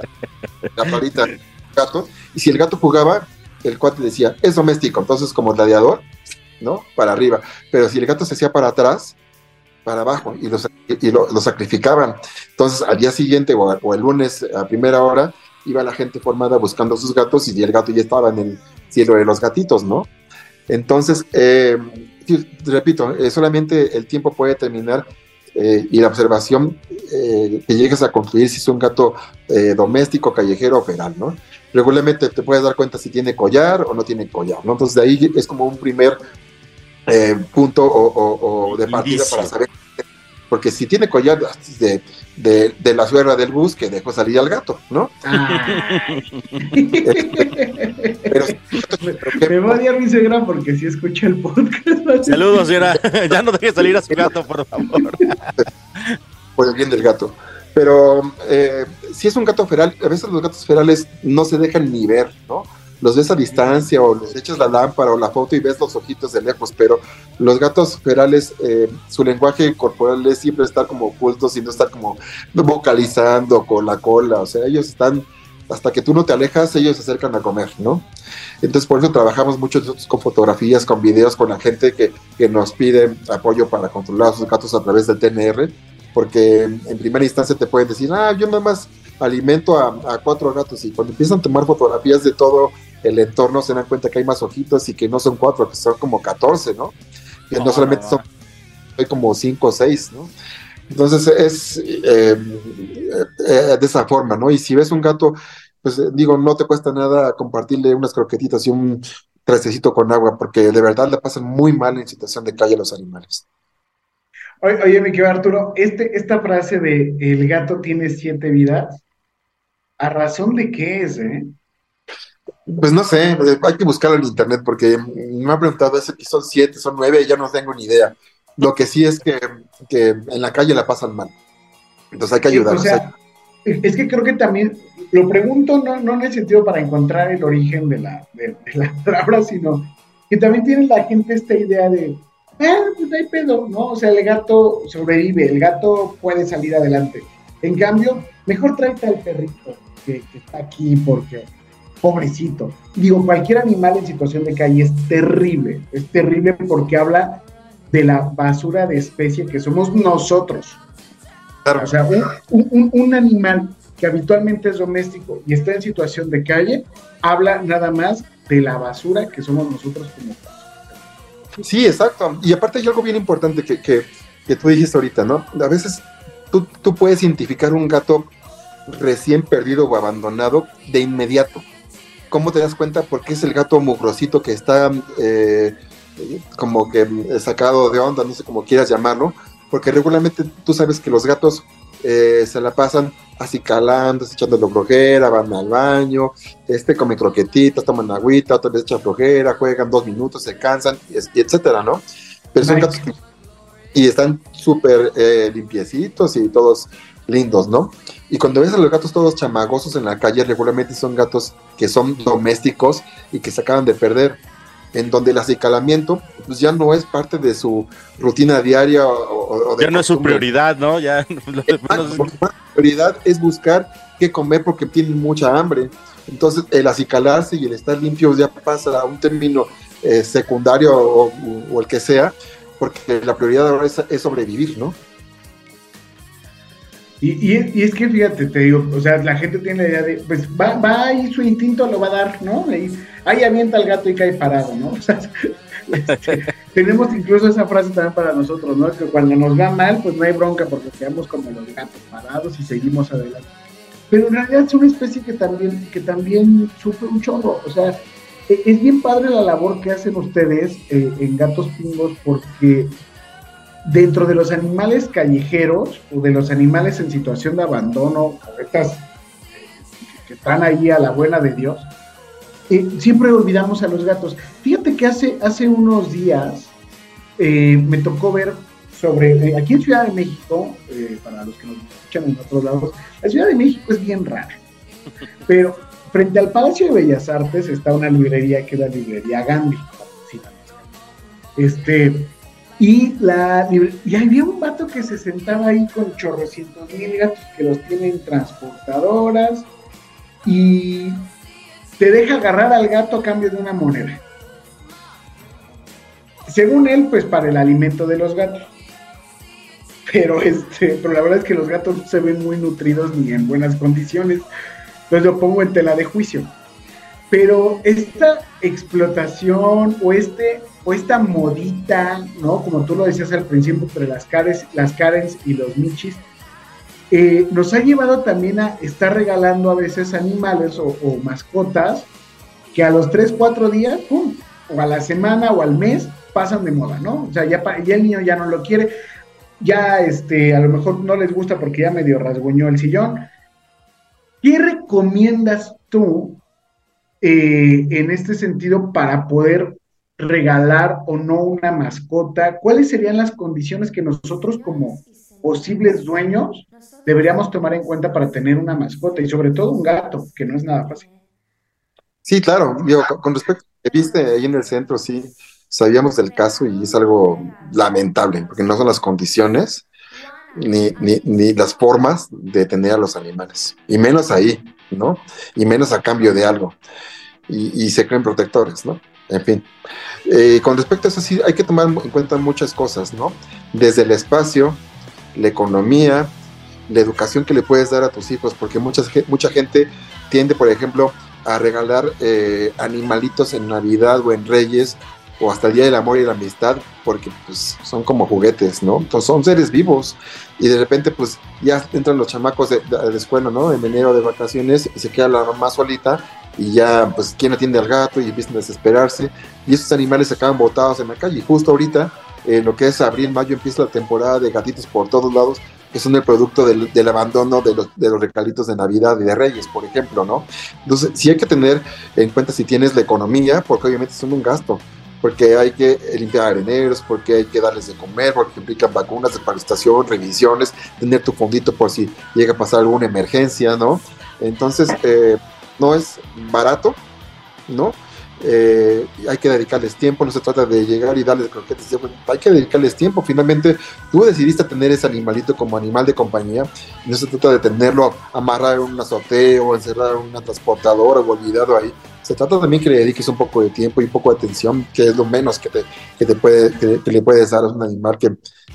la varita al gato y si el gato jugaba, el cuate decía, es doméstico, entonces como gladiador, ¿no? Para arriba, pero si el gato se hacía para atrás, para abajo y lo, sac- y lo, lo sacrificaban. Entonces al día siguiente o, o el lunes a primera hora iba la gente formada buscando sus gatos y el gato ya estaba en el cielo de los gatitos, ¿no? Entonces, eh, repito, eh, solamente el tiempo puede determinar eh, y la observación eh, que llegues a concluir si es un gato eh, doméstico, callejero o feral, ¿no? Regularmente te puedes dar cuenta si tiene collar o no tiene collar, ¿no? Entonces de ahí es como un primer eh, punto o, o- o de partida Indicio. para saber. Porque si tiene collar de, de, de la suegra del bus que dejó salir al gato, ¿no? Pero, Me va a odiar mi suegra porque si escucha el podcast. Saludos, señora. ya no deje salir a su gato, por favor. por el bien del gato. Pero eh, si es un gato feral, a veces los gatos ferales no se dejan ni ver, ¿no? Los ves a distancia o les echas la lámpara o la foto y ves los ojitos de lejos, pero los gatos ferales, eh, su lenguaje corporal es siempre estar como ocultos y no estar como vocalizando con la cola, o sea, ellos están, hasta que tú no te alejas, ellos se acercan a comer, ¿no? Entonces por eso trabajamos mucho nosotros con fotografías, con videos, con la gente que, que nos pide apoyo para controlar a sus gatos a través del TNR, porque en primera instancia te pueden decir, ah, yo nada más alimento a, a cuatro gatos y cuando empiezan a tomar fotografías de todo el entorno se dan cuenta que hay más ojitos y que no son cuatro, que son como 14, ¿no? Que no, No, solamente no, son hay como cinco o seis, ¿no? Entonces es eh, eh, de esa forma, ¿no? Y si ves un gato, pues eh, digo, no te cuesta nada compartirle unas croquetitas y un trastecito con agua, porque de verdad le pasan muy mal en situación de calle a los animales. Oye, oye, mi querido Arturo, este, esta frase de el gato tiene siete vidas, ¿a razón de qué es, eh? Pues no sé, eh, hay que buscarlo en internet porque me han preguntado ese que son siete, son nueve, ya no tengo ni idea. Lo que sí es que, que en la calle la pasan mal. Entonces hay que Sí, ayudar. o sea, es que creo que también, lo pregunto no, no en el sentido para encontrar el origen de la, de, de la palabra, sino que también tiene la gente esta idea de, ah, pues no hay pedo, ¿no? O sea, el gato sobrevive, el gato puede salir adelante. En cambio, mejor tráete al perrito que, que está aquí porque, pobrecito. Digo, cualquier animal en situación de calle es terrible, es terrible porque habla de la basura de especie que somos nosotros. Claro. O sea, un, un- animal que habitualmente es doméstico y está en situación de calle, habla nada más de la basura que somos nosotros como Sí, exacto. Y aparte hay algo bien importante que, que, que tú dijiste ahorita, ¿no? A veces tú, tú puedes identificar un gato recién perdido o abandonado de inmediato. ¿Cómo te das cuenta? Porque es el gato mugrosito que está eh, como que eh, sacado de onda, no sé cómo quieras llamarlo, porque regularmente tú sabes que los gatos eh, se la pasan así calando, echando flojera, van al baño, este comen croquetitas, toman agüita, otra vez echan flojera, juegan dos minutos, se cansan, y etcétera, ¿no? Pero son Nice. gatos que- y están súper eh, limpiecitos y todos lindos, ¿no? Y cuando ves a los gatos todos chamagosos en la calle, regularmente son gatos que son domésticos y que se acaban de perder, en donde el acicalamiento pues ya no es parte de su rutina diaria o, de Ya no es su prioridad, ¿no? Ya la prioridad es buscar qué comer porque tienen mucha hambre. Entonces, el acicalarse y el estar limpios ya pasa a un término eh, secundario o, o el que sea, porque la prioridad ahora es, es sobrevivir, ¿no? Y, y, y es que fíjate, te digo, o sea, la gente tiene la idea de, pues va, va ahí su instinto lo va a dar, ¿no? Ahí, ahí avienta al gato y cae parado, ¿no? O sea, este, tenemos incluso esa frase también para nosotros, ¿no? Que cuando nos va mal, pues no hay bronca porque quedamos como los gatos parados y seguimos adelante. Pero en realidad es una especie que también, que también sufre un chorro, o sea, e- es bien padre la labor que hacen ustedes eh, en Gatos Pingos porque dentro de los animales callejeros o de los animales en situación de abandono, estas eh, que están ahí a la buena de Dios, eh, siempre olvidamos a los gatos. Fíjate que hace, hace unos días eh, me tocó ver sobre, aquí en Ciudad de México, para los que nos escuchan en otros lados, la Ciudad de México es bien rara, pero frente al Palacio de Bellas Artes está una librería que es la librería Gandhi. Este, y, la, y había un vato que se sentaba ahí con chorrocientos mil gatos que los tienen transportadoras y te deja agarrar al gato a cambio de una moneda. Según él, pues para el alimento de los gatos. Pero este, pero la verdad es que los gatos no se ven muy nutridos ni en buenas condiciones. Entonces lo pongo en tela de juicio. Pero esta explotación o este o esta modita, ¿no? Como tú lo decías al principio, entre las Karens, las Karens y los Michis, eh, nos ha llevado también a estar regalando a veces animales o, o mascotas que a los 3, 4 días, ¡pum! o a la semana o al mes pasan de moda, ¿no? O sea, ya, ya el niño ya no lo quiere, ya este, a lo mejor no les gusta porque ya medio rasguñó el sillón. ¿Qué recomiendas tú eh, en este sentido para poder regalar o no una mascota? ¿Cuáles serían las condiciones que nosotros como posibles dueños deberíamos tomar en cuenta para tener una mascota y sobre todo un gato, que no es nada fácil? Sí, claro. Con, con respecto a lo que viste ahí en el centro, sí, sabíamos del caso y es algo lamentable, porque no son las condiciones ni, ni, ni las formas de tener a los animales, y menos ahí, ¿no? Y menos a cambio de algo. Y, se creen protectores, ¿no? En fin. Eh, con respecto a eso, sí, hay que tomar en cuenta muchas cosas, ¿no? Desde el espacio, la economía, la educación que le puedes dar a tus hijos, porque muchas, mucha gente tiende, por ejemplo, a regalar eh, animalitos en Navidad o en Reyes o hasta el Día del Amor y la Amistad, porque pues son como juguetes, ¿no? Entonces son seres vivos y de repente pues ya entran los chamacos de, de la escuela, ¿no? En enero de vacaciones se queda la mamá solita y ya pues quién atiende al gato y empiezan a desesperarse y esos animales se acaban botados en la calle y justo ahorita eh, lo que es abril, mayo, empieza la temporada de gatitos por todos lados, que son el producto del, del abandono de los, de los regalitos de Navidad y de Reyes, por ejemplo, ¿no? Entonces, sí hay que tener en cuenta si tienes la economía, porque obviamente son un gasto, porque hay que limpiar areneros, porque hay que darles de comer, porque implican vacunas, desparasitación, revisiones, tener tu fondito por si llega a pasar alguna emergencia, ¿no? Entonces, eh, no es barato, ¿no? Eh, hay que dedicarles tiempo, no se trata de llegar y darles croquetes, hay que dedicarles tiempo. Finalmente, tú decidiste tener ese animalito como animal de compañía, no se trata de tenerlo amarrar en un azoteo, encerrar en una transportadora o olvidado ahí. Se trata también que le dediques un poco de tiempo y un poco de atención, que es lo menos que, te, que te puede, que, que le puedes dar a un animal que,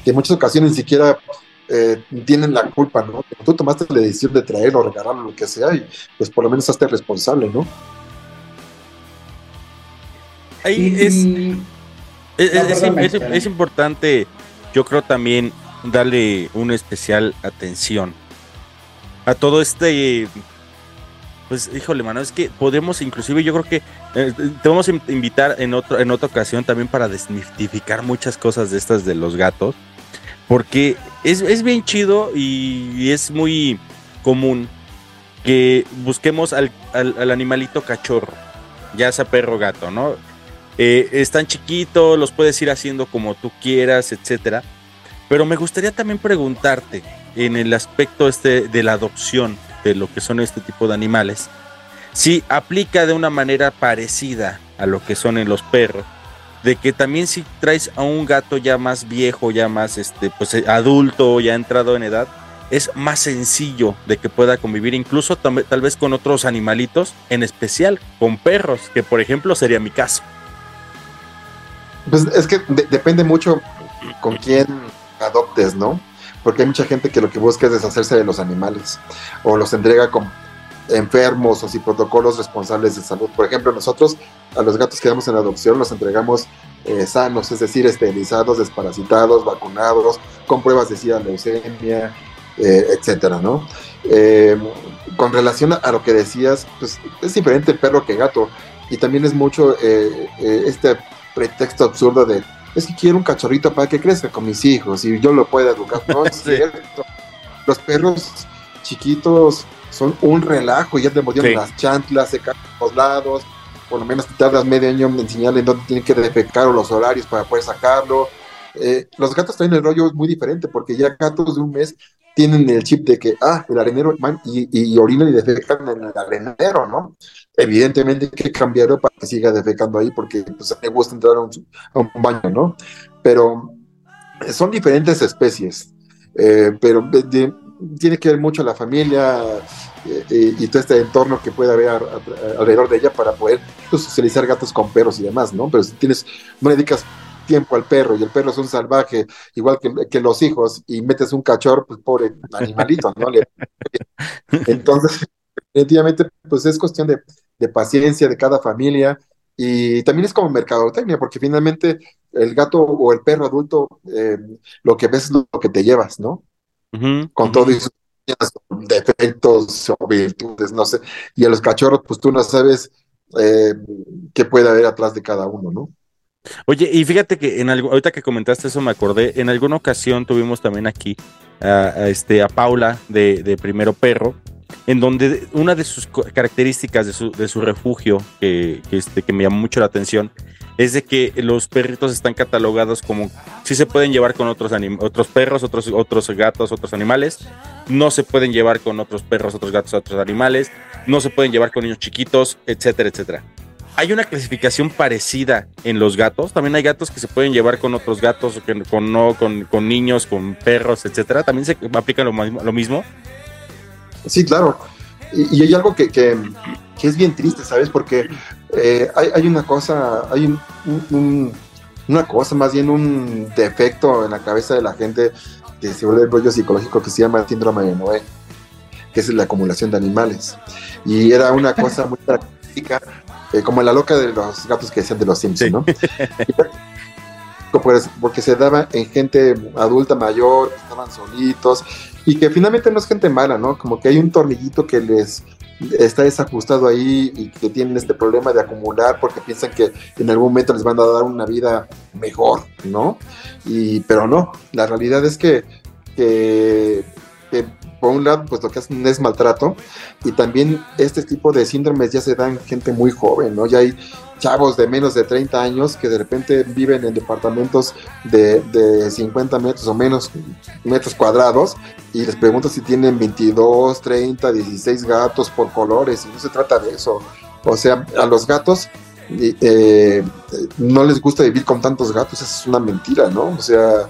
que en muchas ocasiones ni siquiera eh, tienen la culpa, ¿no? Tú tomaste la decisión de traerlo, regalarlo, lo que sea, y pues por lo menos hazte responsable, ¿no? Ahí es, es- Maestro. es importante, yo creo también darle una especial atención a todo este, pues híjole, mano, es que podemos inclusive, yo creo que eh, te vamos a in- invitar en, otro, en otra ocasión también para desmitificar muchas cosas de estas de los gatos, porque es, es bien chido y es muy común que busquemos al, al- al animalito cachorro, ya sea perro gato, ¿no? Eh, están chiquitos, los puedes ir haciendo como tú quieras, etcétera. Pero me gustaría también preguntarte en el aspecto este de la adopción de lo que son este tipo de animales, si aplica de una manera parecida a lo que son en los perros, de que también si traes a un gato ya más viejo, ya más este, pues eh, adulto, ya entrado en edad, es más sencillo de que pueda convivir incluso tal vez con otros animalitos, en especial con perros, que por ejemplo sería mi caso. Pues es que de- depende mucho con quién adoptes, ¿no? Porque hay mucha gente que lo que busca es deshacerse de los animales o los entrega con enfermos o sin protocolos responsables de salud. Por ejemplo, nosotros a los gatos que damos en adopción los entregamos eh, sanos, es decir, esterilizados, desparasitados, vacunados, con pruebas de SIDA, leucemia, eh, etcétera, ¿no? Eh, con relación a, lo que decías, pues es diferente perro que gato y también es mucho eh, este pretexto absurdo de es que quiero un cachorrito para que crezca con mis hijos y yo lo pueda educar. No es Sí. cierto. Los perros chiquitos son un relajo, ya te mordieron Sí. las chantlas, se caen los lados, por lo menos te tardas medio año en enseñarle dónde tienen que defecar o los horarios para poder sacarlo. Eh, los gatos traen el rollo muy diferente porque ya gatos de un mes tienen el chip de que, ah, el arenero, van y, y orinan y defecan en el arenero, ¿no? Evidentemente hay que cambiarlo para que siga defecando ahí porque pues, le gusta entrar a un, a un baño, ¿no? Pero son diferentes especies, eh, pero tiene que ver mucho la familia eh, y todo este entorno que puede haber alrededor de ella para poder pues, socializar gatos con perros y demás, ¿no? Pero si tienes, no dedicas tiempo al perro y el perro es un salvaje, igual que, que los hijos, y metes un cachorro, pues pobre animalito, ¿no? Entonces, definitivamente, pues es cuestión de, de paciencia de cada familia y también es como mercadotecnia, porque finalmente el gato o el perro adulto, eh, lo que ves es lo que te llevas, ¿no? Con ujú. todo y sus defectos o virtudes, no sé. Y a los cachorros, pues tú no sabes eh, qué puede haber atrás de cada uno, ¿no? Oye, y fíjate que en algo, ahorita que comentaste eso me acordé, en alguna ocasión tuvimos también aquí a, a este, a Paula de, de Primero Perro, en donde una de sus características de su, de su refugio que, que, este, que me llamó mucho la atención es de que los perritos están catalogados como si se pueden llevar con otros, otros perros, otros, otros gatos, otros animales, no se pueden llevar con otros perros, otros gatos, otros animales, no se pueden llevar con niños chiquitos, etcétera, etcétera. Hay una clasificación parecida en los gatos. También hay gatos que se pueden llevar con otros gatos, que- con no, con, con niños, con perros, etcétera. También se aplica lo, lo mismo. Sí, claro. Y, y hay algo que, que, que es bien triste, ¿sabes? Porque eh, hay, hay una cosa, hay un, un- un- una cosa, más bien un defecto en la cabeza de la gente que se vuelve el rollo psicológico que se llama síndrome de Noé, que es la acumulación de animales. Y era una cosa muy característica, eh, como la loca de los gatos que decían de los Simpsons. ¿no? Porque se daba en gente adulta mayor, que estaban solitos, y que finalmente no es gente mala, ¿no? Como que hay un tornillito que les está desajustado ahí y que tienen este problema de acumular porque piensan que en algún momento les van a dar una vida mejor, ¿no? Y, pero no, la realidad es que, que, que por un lado, pues lo que hacen es maltrato y también este tipo de síndromes ya se dan gente muy joven, ¿no? Ya hay chavos de menos de 30 años que de repente viven en departamentos de, de 50 metros o menos metros cuadrados y les pregunto si tienen 22, 30, 16 gatos por colores y no se trata de eso. O sea, a los gatos eh, no les gusta vivir con tantos gatos, eso es una mentira, ¿no? O sea,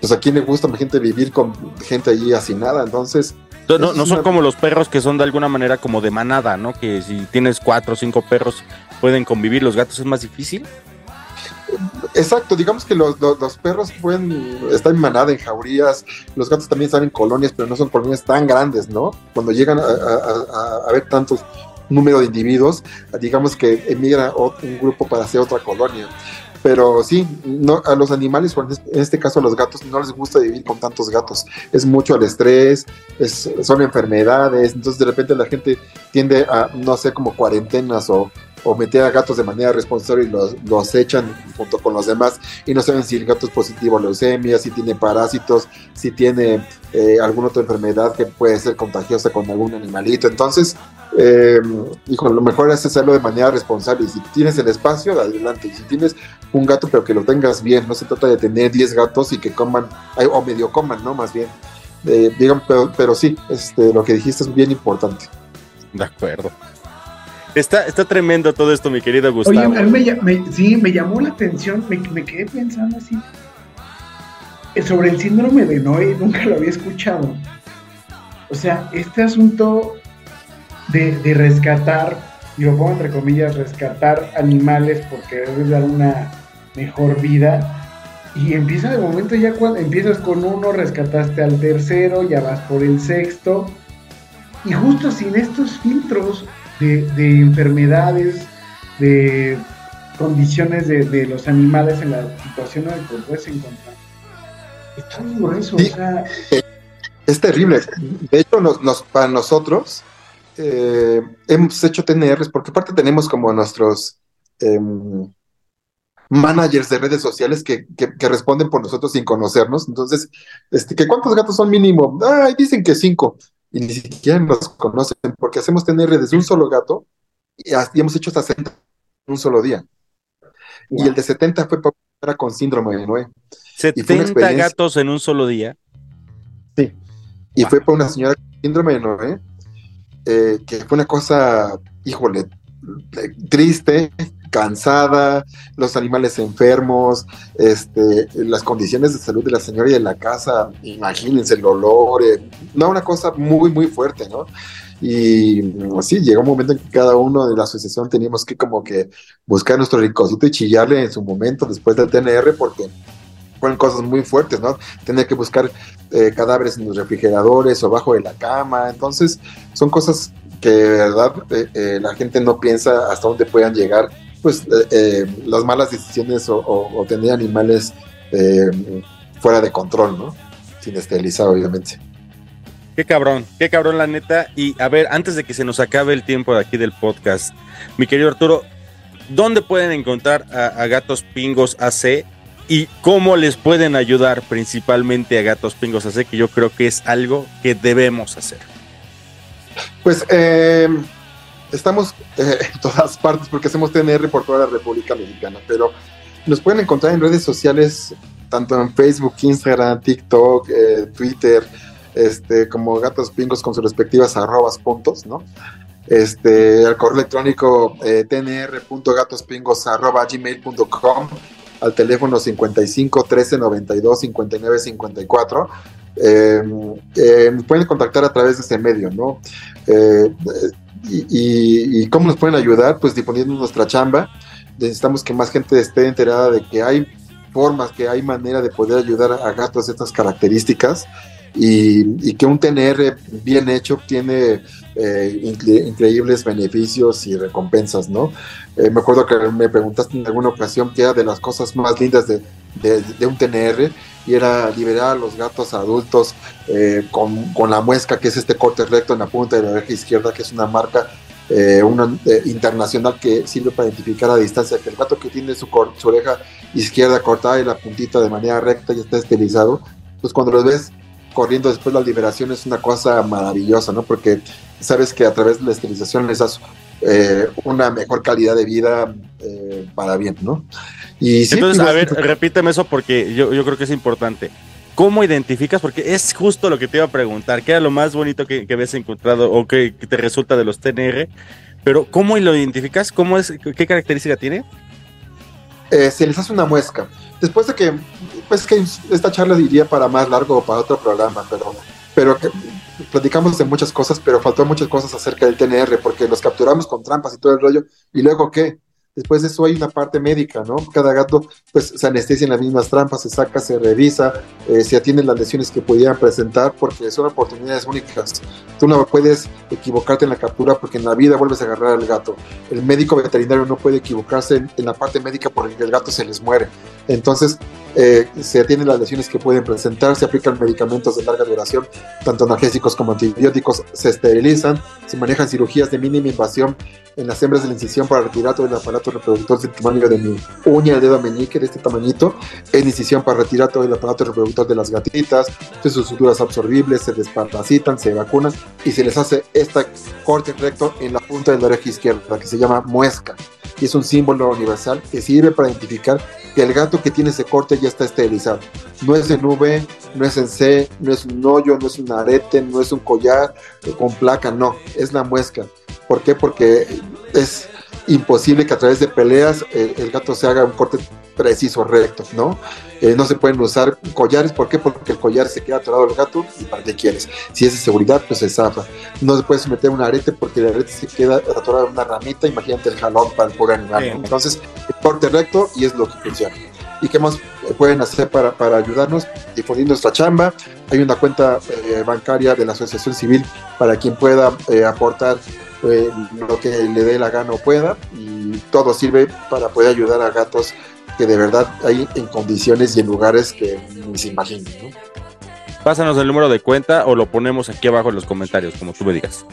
pues a quién le gusta gente vivir con gente allí hacinada, entonces... No, no, son una- como los perros que son de alguna manera como de manada, ¿no? Que si tienes cuatro o cinco perros pueden convivir, los gatos es más difícil. Exacto, digamos que los, los- los perros pueden estar en manada, en jaurías, los gatos también están en colonias, pero no son colonias tan grandes, ¿no? Cuando llegan a, a- a- a haber tantos número de individuos, digamos que emigra un grupo para hacer otra colonia. Pero sí, no, a los animales, en este- caso a los gatos, no les gusta vivir con tantos gatos. Es mucho el estrés, es- son enfermedades, entonces de repente la gente tiende a, no sé, como cuarentenas o, o meter a gatos de manera responsable y los, los echan junto con los demás y no saben si el gato es positivo a leucemia, si tiene parásitos, si tiene eh, alguna otra enfermedad que puede ser contagiosa con algún animalito. Entonces, eh, hijo, lo mejor es hacerlo de manera responsable. Y si tienes el espacio, adelante. Y si tienes un gato, pero que lo tengas bien, no se trata de tener 10 gatos y que coman, o medio coman, ¿no? Más bien. Eh, pero, pero sí, este, lo que dijiste es bien importante. De acuerdo. Está, está tremendo todo esto, mi querido Gustavo. Oye, a mí me, sí, me llamó la atención, me, me quedé pensando así. eh, Sobre el síndrome de Noé, nunca lo había escuchado. O sea, este asunto de, de rescatar, y lo pongo entre comillas, rescatar animales porque debes dar una mejor vida. Y empieza de momento ya cuando empiezas con uno, rescataste al tercero, ya vas por el sexto. Y justo sin estos filtros de, de enfermedades, de condiciones de, de los animales en la situación en la que puedes encontrar. Está bien grueso, Sí. o sea, Es terrible. De hecho, nos, nos- para nosotros eh, hemos hecho TNRs porque aparte tenemos como nuestros em, managers de redes sociales que, que- que responden por nosotros sin conocernos. Entonces, este, ¿que ¿cuántos gatos son mínimo? Ay, dicen que cinco. Y ni siquiera nos conocen porque hacemos TNR desde un solo gato y, hemos hecho hasta 60 en un solo día. Y el de 70 fue para con síndrome de Noé. y fue una 70 experiencia. gatos en un solo día. Y fue para una señora con síndrome de Noé, eh, que fue una cosa, híjole, eh, triste, cansada, los animales enfermos, este, las condiciones de salud de la señora y de la casa, imagínense el olor, eh, no, una cosa muy, muy fuerte, ¿no? Y mm, sí, llegó un momento en que cada uno de la asociación teníamos que como que buscar nuestro ricocito y chillarle en su momento después del TNR porque fueron cosas muy fuertes, ¿no? Tener que buscar eh, cadáveres en los refrigeradores o abajo de la cama. Entonces, son cosas que verdad eh, la gente no piensa hasta dónde puedan llegar, pues eh, eh, las malas decisiones o, o- o tener animales eh, fuera de control, ¿no? Sin esterilizar, obviamente. Qué cabrón, qué cabrón la neta. Y a ver, antes de que se nos acabe el tiempo de aquí del podcast, mi querido Arturo, ¿dónde pueden encontrar a, a Gatos Pingos AC y cómo les pueden ayudar principalmente a Gatos Pingos AC? Que yo creo que es algo que debemos hacer. Pues eh, estamos eh, en todas partes porque hacemos TNR por toda la República Mexicana, pero nos pueden encontrar en redes sociales, tanto en Facebook, Instagram, TikTok, eh, Twitter, este, como Gatos Pingos con sus respectivas arrobas puntos, ¿no? Este, al correo electrónico eh, tnr.gatospingos arroba gmail.com, al teléfono 55 13 92 59 54. Eh, eh, pueden contactar a través de este medio, ¿no? Eh, y, cómo nos pueden ayudar? Pues disponiendo nuestra chamba. Necesitamos que más gente esté enterada de que hay formas, que hay manera de poder ayudar a gatos de estas características y, y que un TNR bien hecho tiene eh, incre- increíbles beneficios y recompensas, ¿no? Eh, me acuerdo que me preguntaste en alguna ocasión que era de las cosas más lindas de, de, de un TNR y era liberar a los gatos adultos eh, con, con, la muesca, que es este corte recto en la punta de la oreja izquierda, que es una marca eh, una, eh, internacional que sirve para identificar a distancia que el gato que tiene su, su, oreja izquierda cortada y la puntita de manera recta y está estilizado, pues cuando los ves corriendo después de la liberación es una cosa maravillosa, ¿no? Porque sabes que a través de la estilización les das eh, una mejor calidad de vida eh, para bien, ¿no? Y sí, Entonces, a ver, repíteme eso porque yo, yo creo que es importante. ¿Cómo identificas? Porque es justo lo que te iba a preguntar. ¿Qué era lo más bonito que, que habías encontrado o que, que, te resulta de los TNR? Pero ¿cómo lo identificas? ¿Cómo es, ¿Qué característica tiene? Eh, se les hace una muesca. Después de que, pues que esta charla diría para más largo o para otro programa, pero, pero platicamos de muchas cosas, pero faltó muchas cosas acerca del TNR, porque los capturamos con trampas y todo el rollo, y luego qué, Después de eso hay una parte médica, ¿no? Cada gato pues se anestesia en las mismas trampas, se saca, se revisa, eh, se atienden las lesiones que pudieran presentar porque son oportunidades únicas. Tú no puedes equivocarte en la captura porque en la vida vuelves a agarrar al gato. El médico veterinario no puede equivocarse en, en la parte médica porque el gato se les muere. Entonces eh, se atienden las lesiones que pueden presentar, se aplican medicamentos de larga duración, tanto analgésicos como antibióticos, se esterilizan, se manejan cirugías de mínima invasión en las hembras de la incisión para retirar todo el aparato reproductor del tamaño de mi uña, el dedo meñique de este tamañito, en incisión para retirar todo el aparato reproductor de las gatitas, de sus suturas absorbibles, se desparasitan, se vacunan y se les hace este corte recto en la punta de la oreja izquierda, que se llama muesca, y es un símbolo universal que sirve para identificar que el gato que tiene ese corte ya está esterilizado. No es en V, no es en C, no es un hoyo, no es un arete, no es un collar con placa, no, es la muesca. ¿Por qué? Porque es imposible que a través de peleas el, el gato se haga un corte preciso, recto, ¿no? Eh, no se pueden usar collares, ¿por qué? Porque el collar se queda atorado al gato y para qué quieres. Si es de seguridad, pues se zafa. No se puede meter un arete porque el arete se queda atorado en una ramita, imagínate el jalón para el pobre animal. Entonces, el corte recto y es lo que funciona. ¿Y qué más pueden hacer para, para ayudarnos? Difundir nuestra chamba. Hay una cuenta eh, bancaria de la Asociación Civil para quien pueda eh, aportar eh, lo que le dé la gana o pueda. Y todo sirve para poder ayudar a gatos que de verdad hay en condiciones y en lugares que ni se imaginan. ¿no? Pásanos el número de cuenta o lo ponemos aquí abajo en los comentarios, como tú me digas.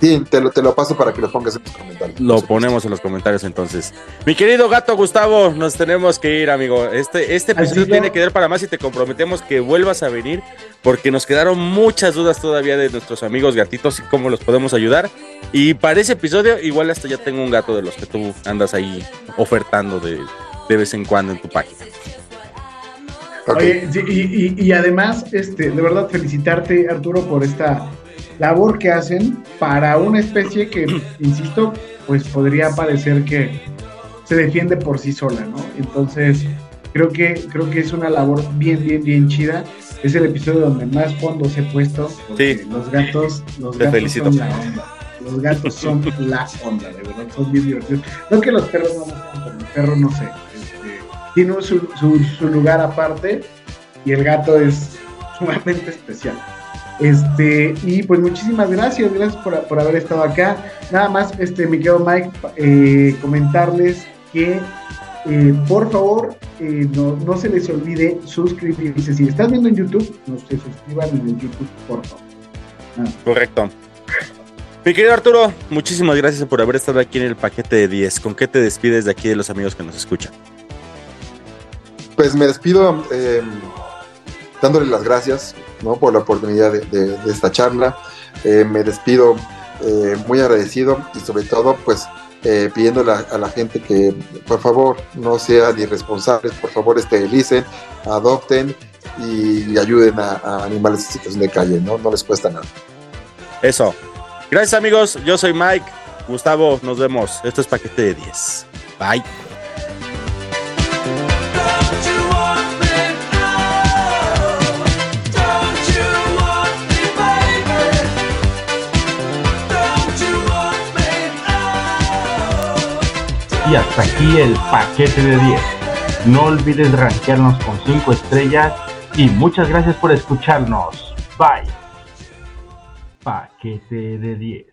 Sí, te lo, te lo paso para que lo pongas en los comentarios. Lo ponemos en los comentarios entonces. Mi querido gato Gustavo, nos tenemos que ir, amigo. Este, este episodio tiene que dar para más y te comprometemos que vuelvas a venir porque nos quedaron muchas dudas todavía de nuestros amigos gatitos y cómo los podemos ayudar. Y para ese episodio, igual hasta ya tengo un gato de los que tú andas ahí ofertando de, de vez en cuando en tu página. Okay. Oye, y, y, y, además, este, de verdad felicitarte, Arturo, por esta labor que hacen para una especie que, insisto, pues podría parecer que se defiende por sí sola, ¿no? Entonces, creo que, creo que es una labor bien, bien, bien chida. Es el episodio donde más fondos he puesto. Sí. Los gatos, los Te gatos felicito. son la onda. Los gatos son la onda, de verdad, son bien divertidos. No que los perros no pero el perro no sé. Este, tiene su, su, su lugar aparte y el gato es sumamente especial. Este, y pues muchísimas gracias, gracias por, por, haber estado acá. Nada más, este, me quedo Mike, eh, comentarles que eh, por favor eh, no, no, se les olvide suscribirse. Si estás viendo en YouTube, no se suscriban en el YouTube, por favor. Correcto. Mi querido Arturo, muchísimas gracias por haber estado aquí en el paquete de 10. ¿Con qué te despides de aquí de los amigos que nos escuchan? Pues me despido eh, dándole las gracias ¿no? por la oportunidad de, esta charla. Eh, me despido eh, muy agradecido y sobre todo pues eh, pidiéndole a, la gente que por favor no sean irresponsables, por favor esterilicen, adopten y, ayuden a, a, animales en situación de calle, ¿no? no les cuesta nada. Eso. Gracias amigos, yo soy Mike. Gustavo, nos vemos. Esto es Paquete de 10. Bye. Hasta aquí el paquete de 10. No olvides rankearnos con 5 estrellas y muchas gracias por escucharnos. Bye. Paquete de 10.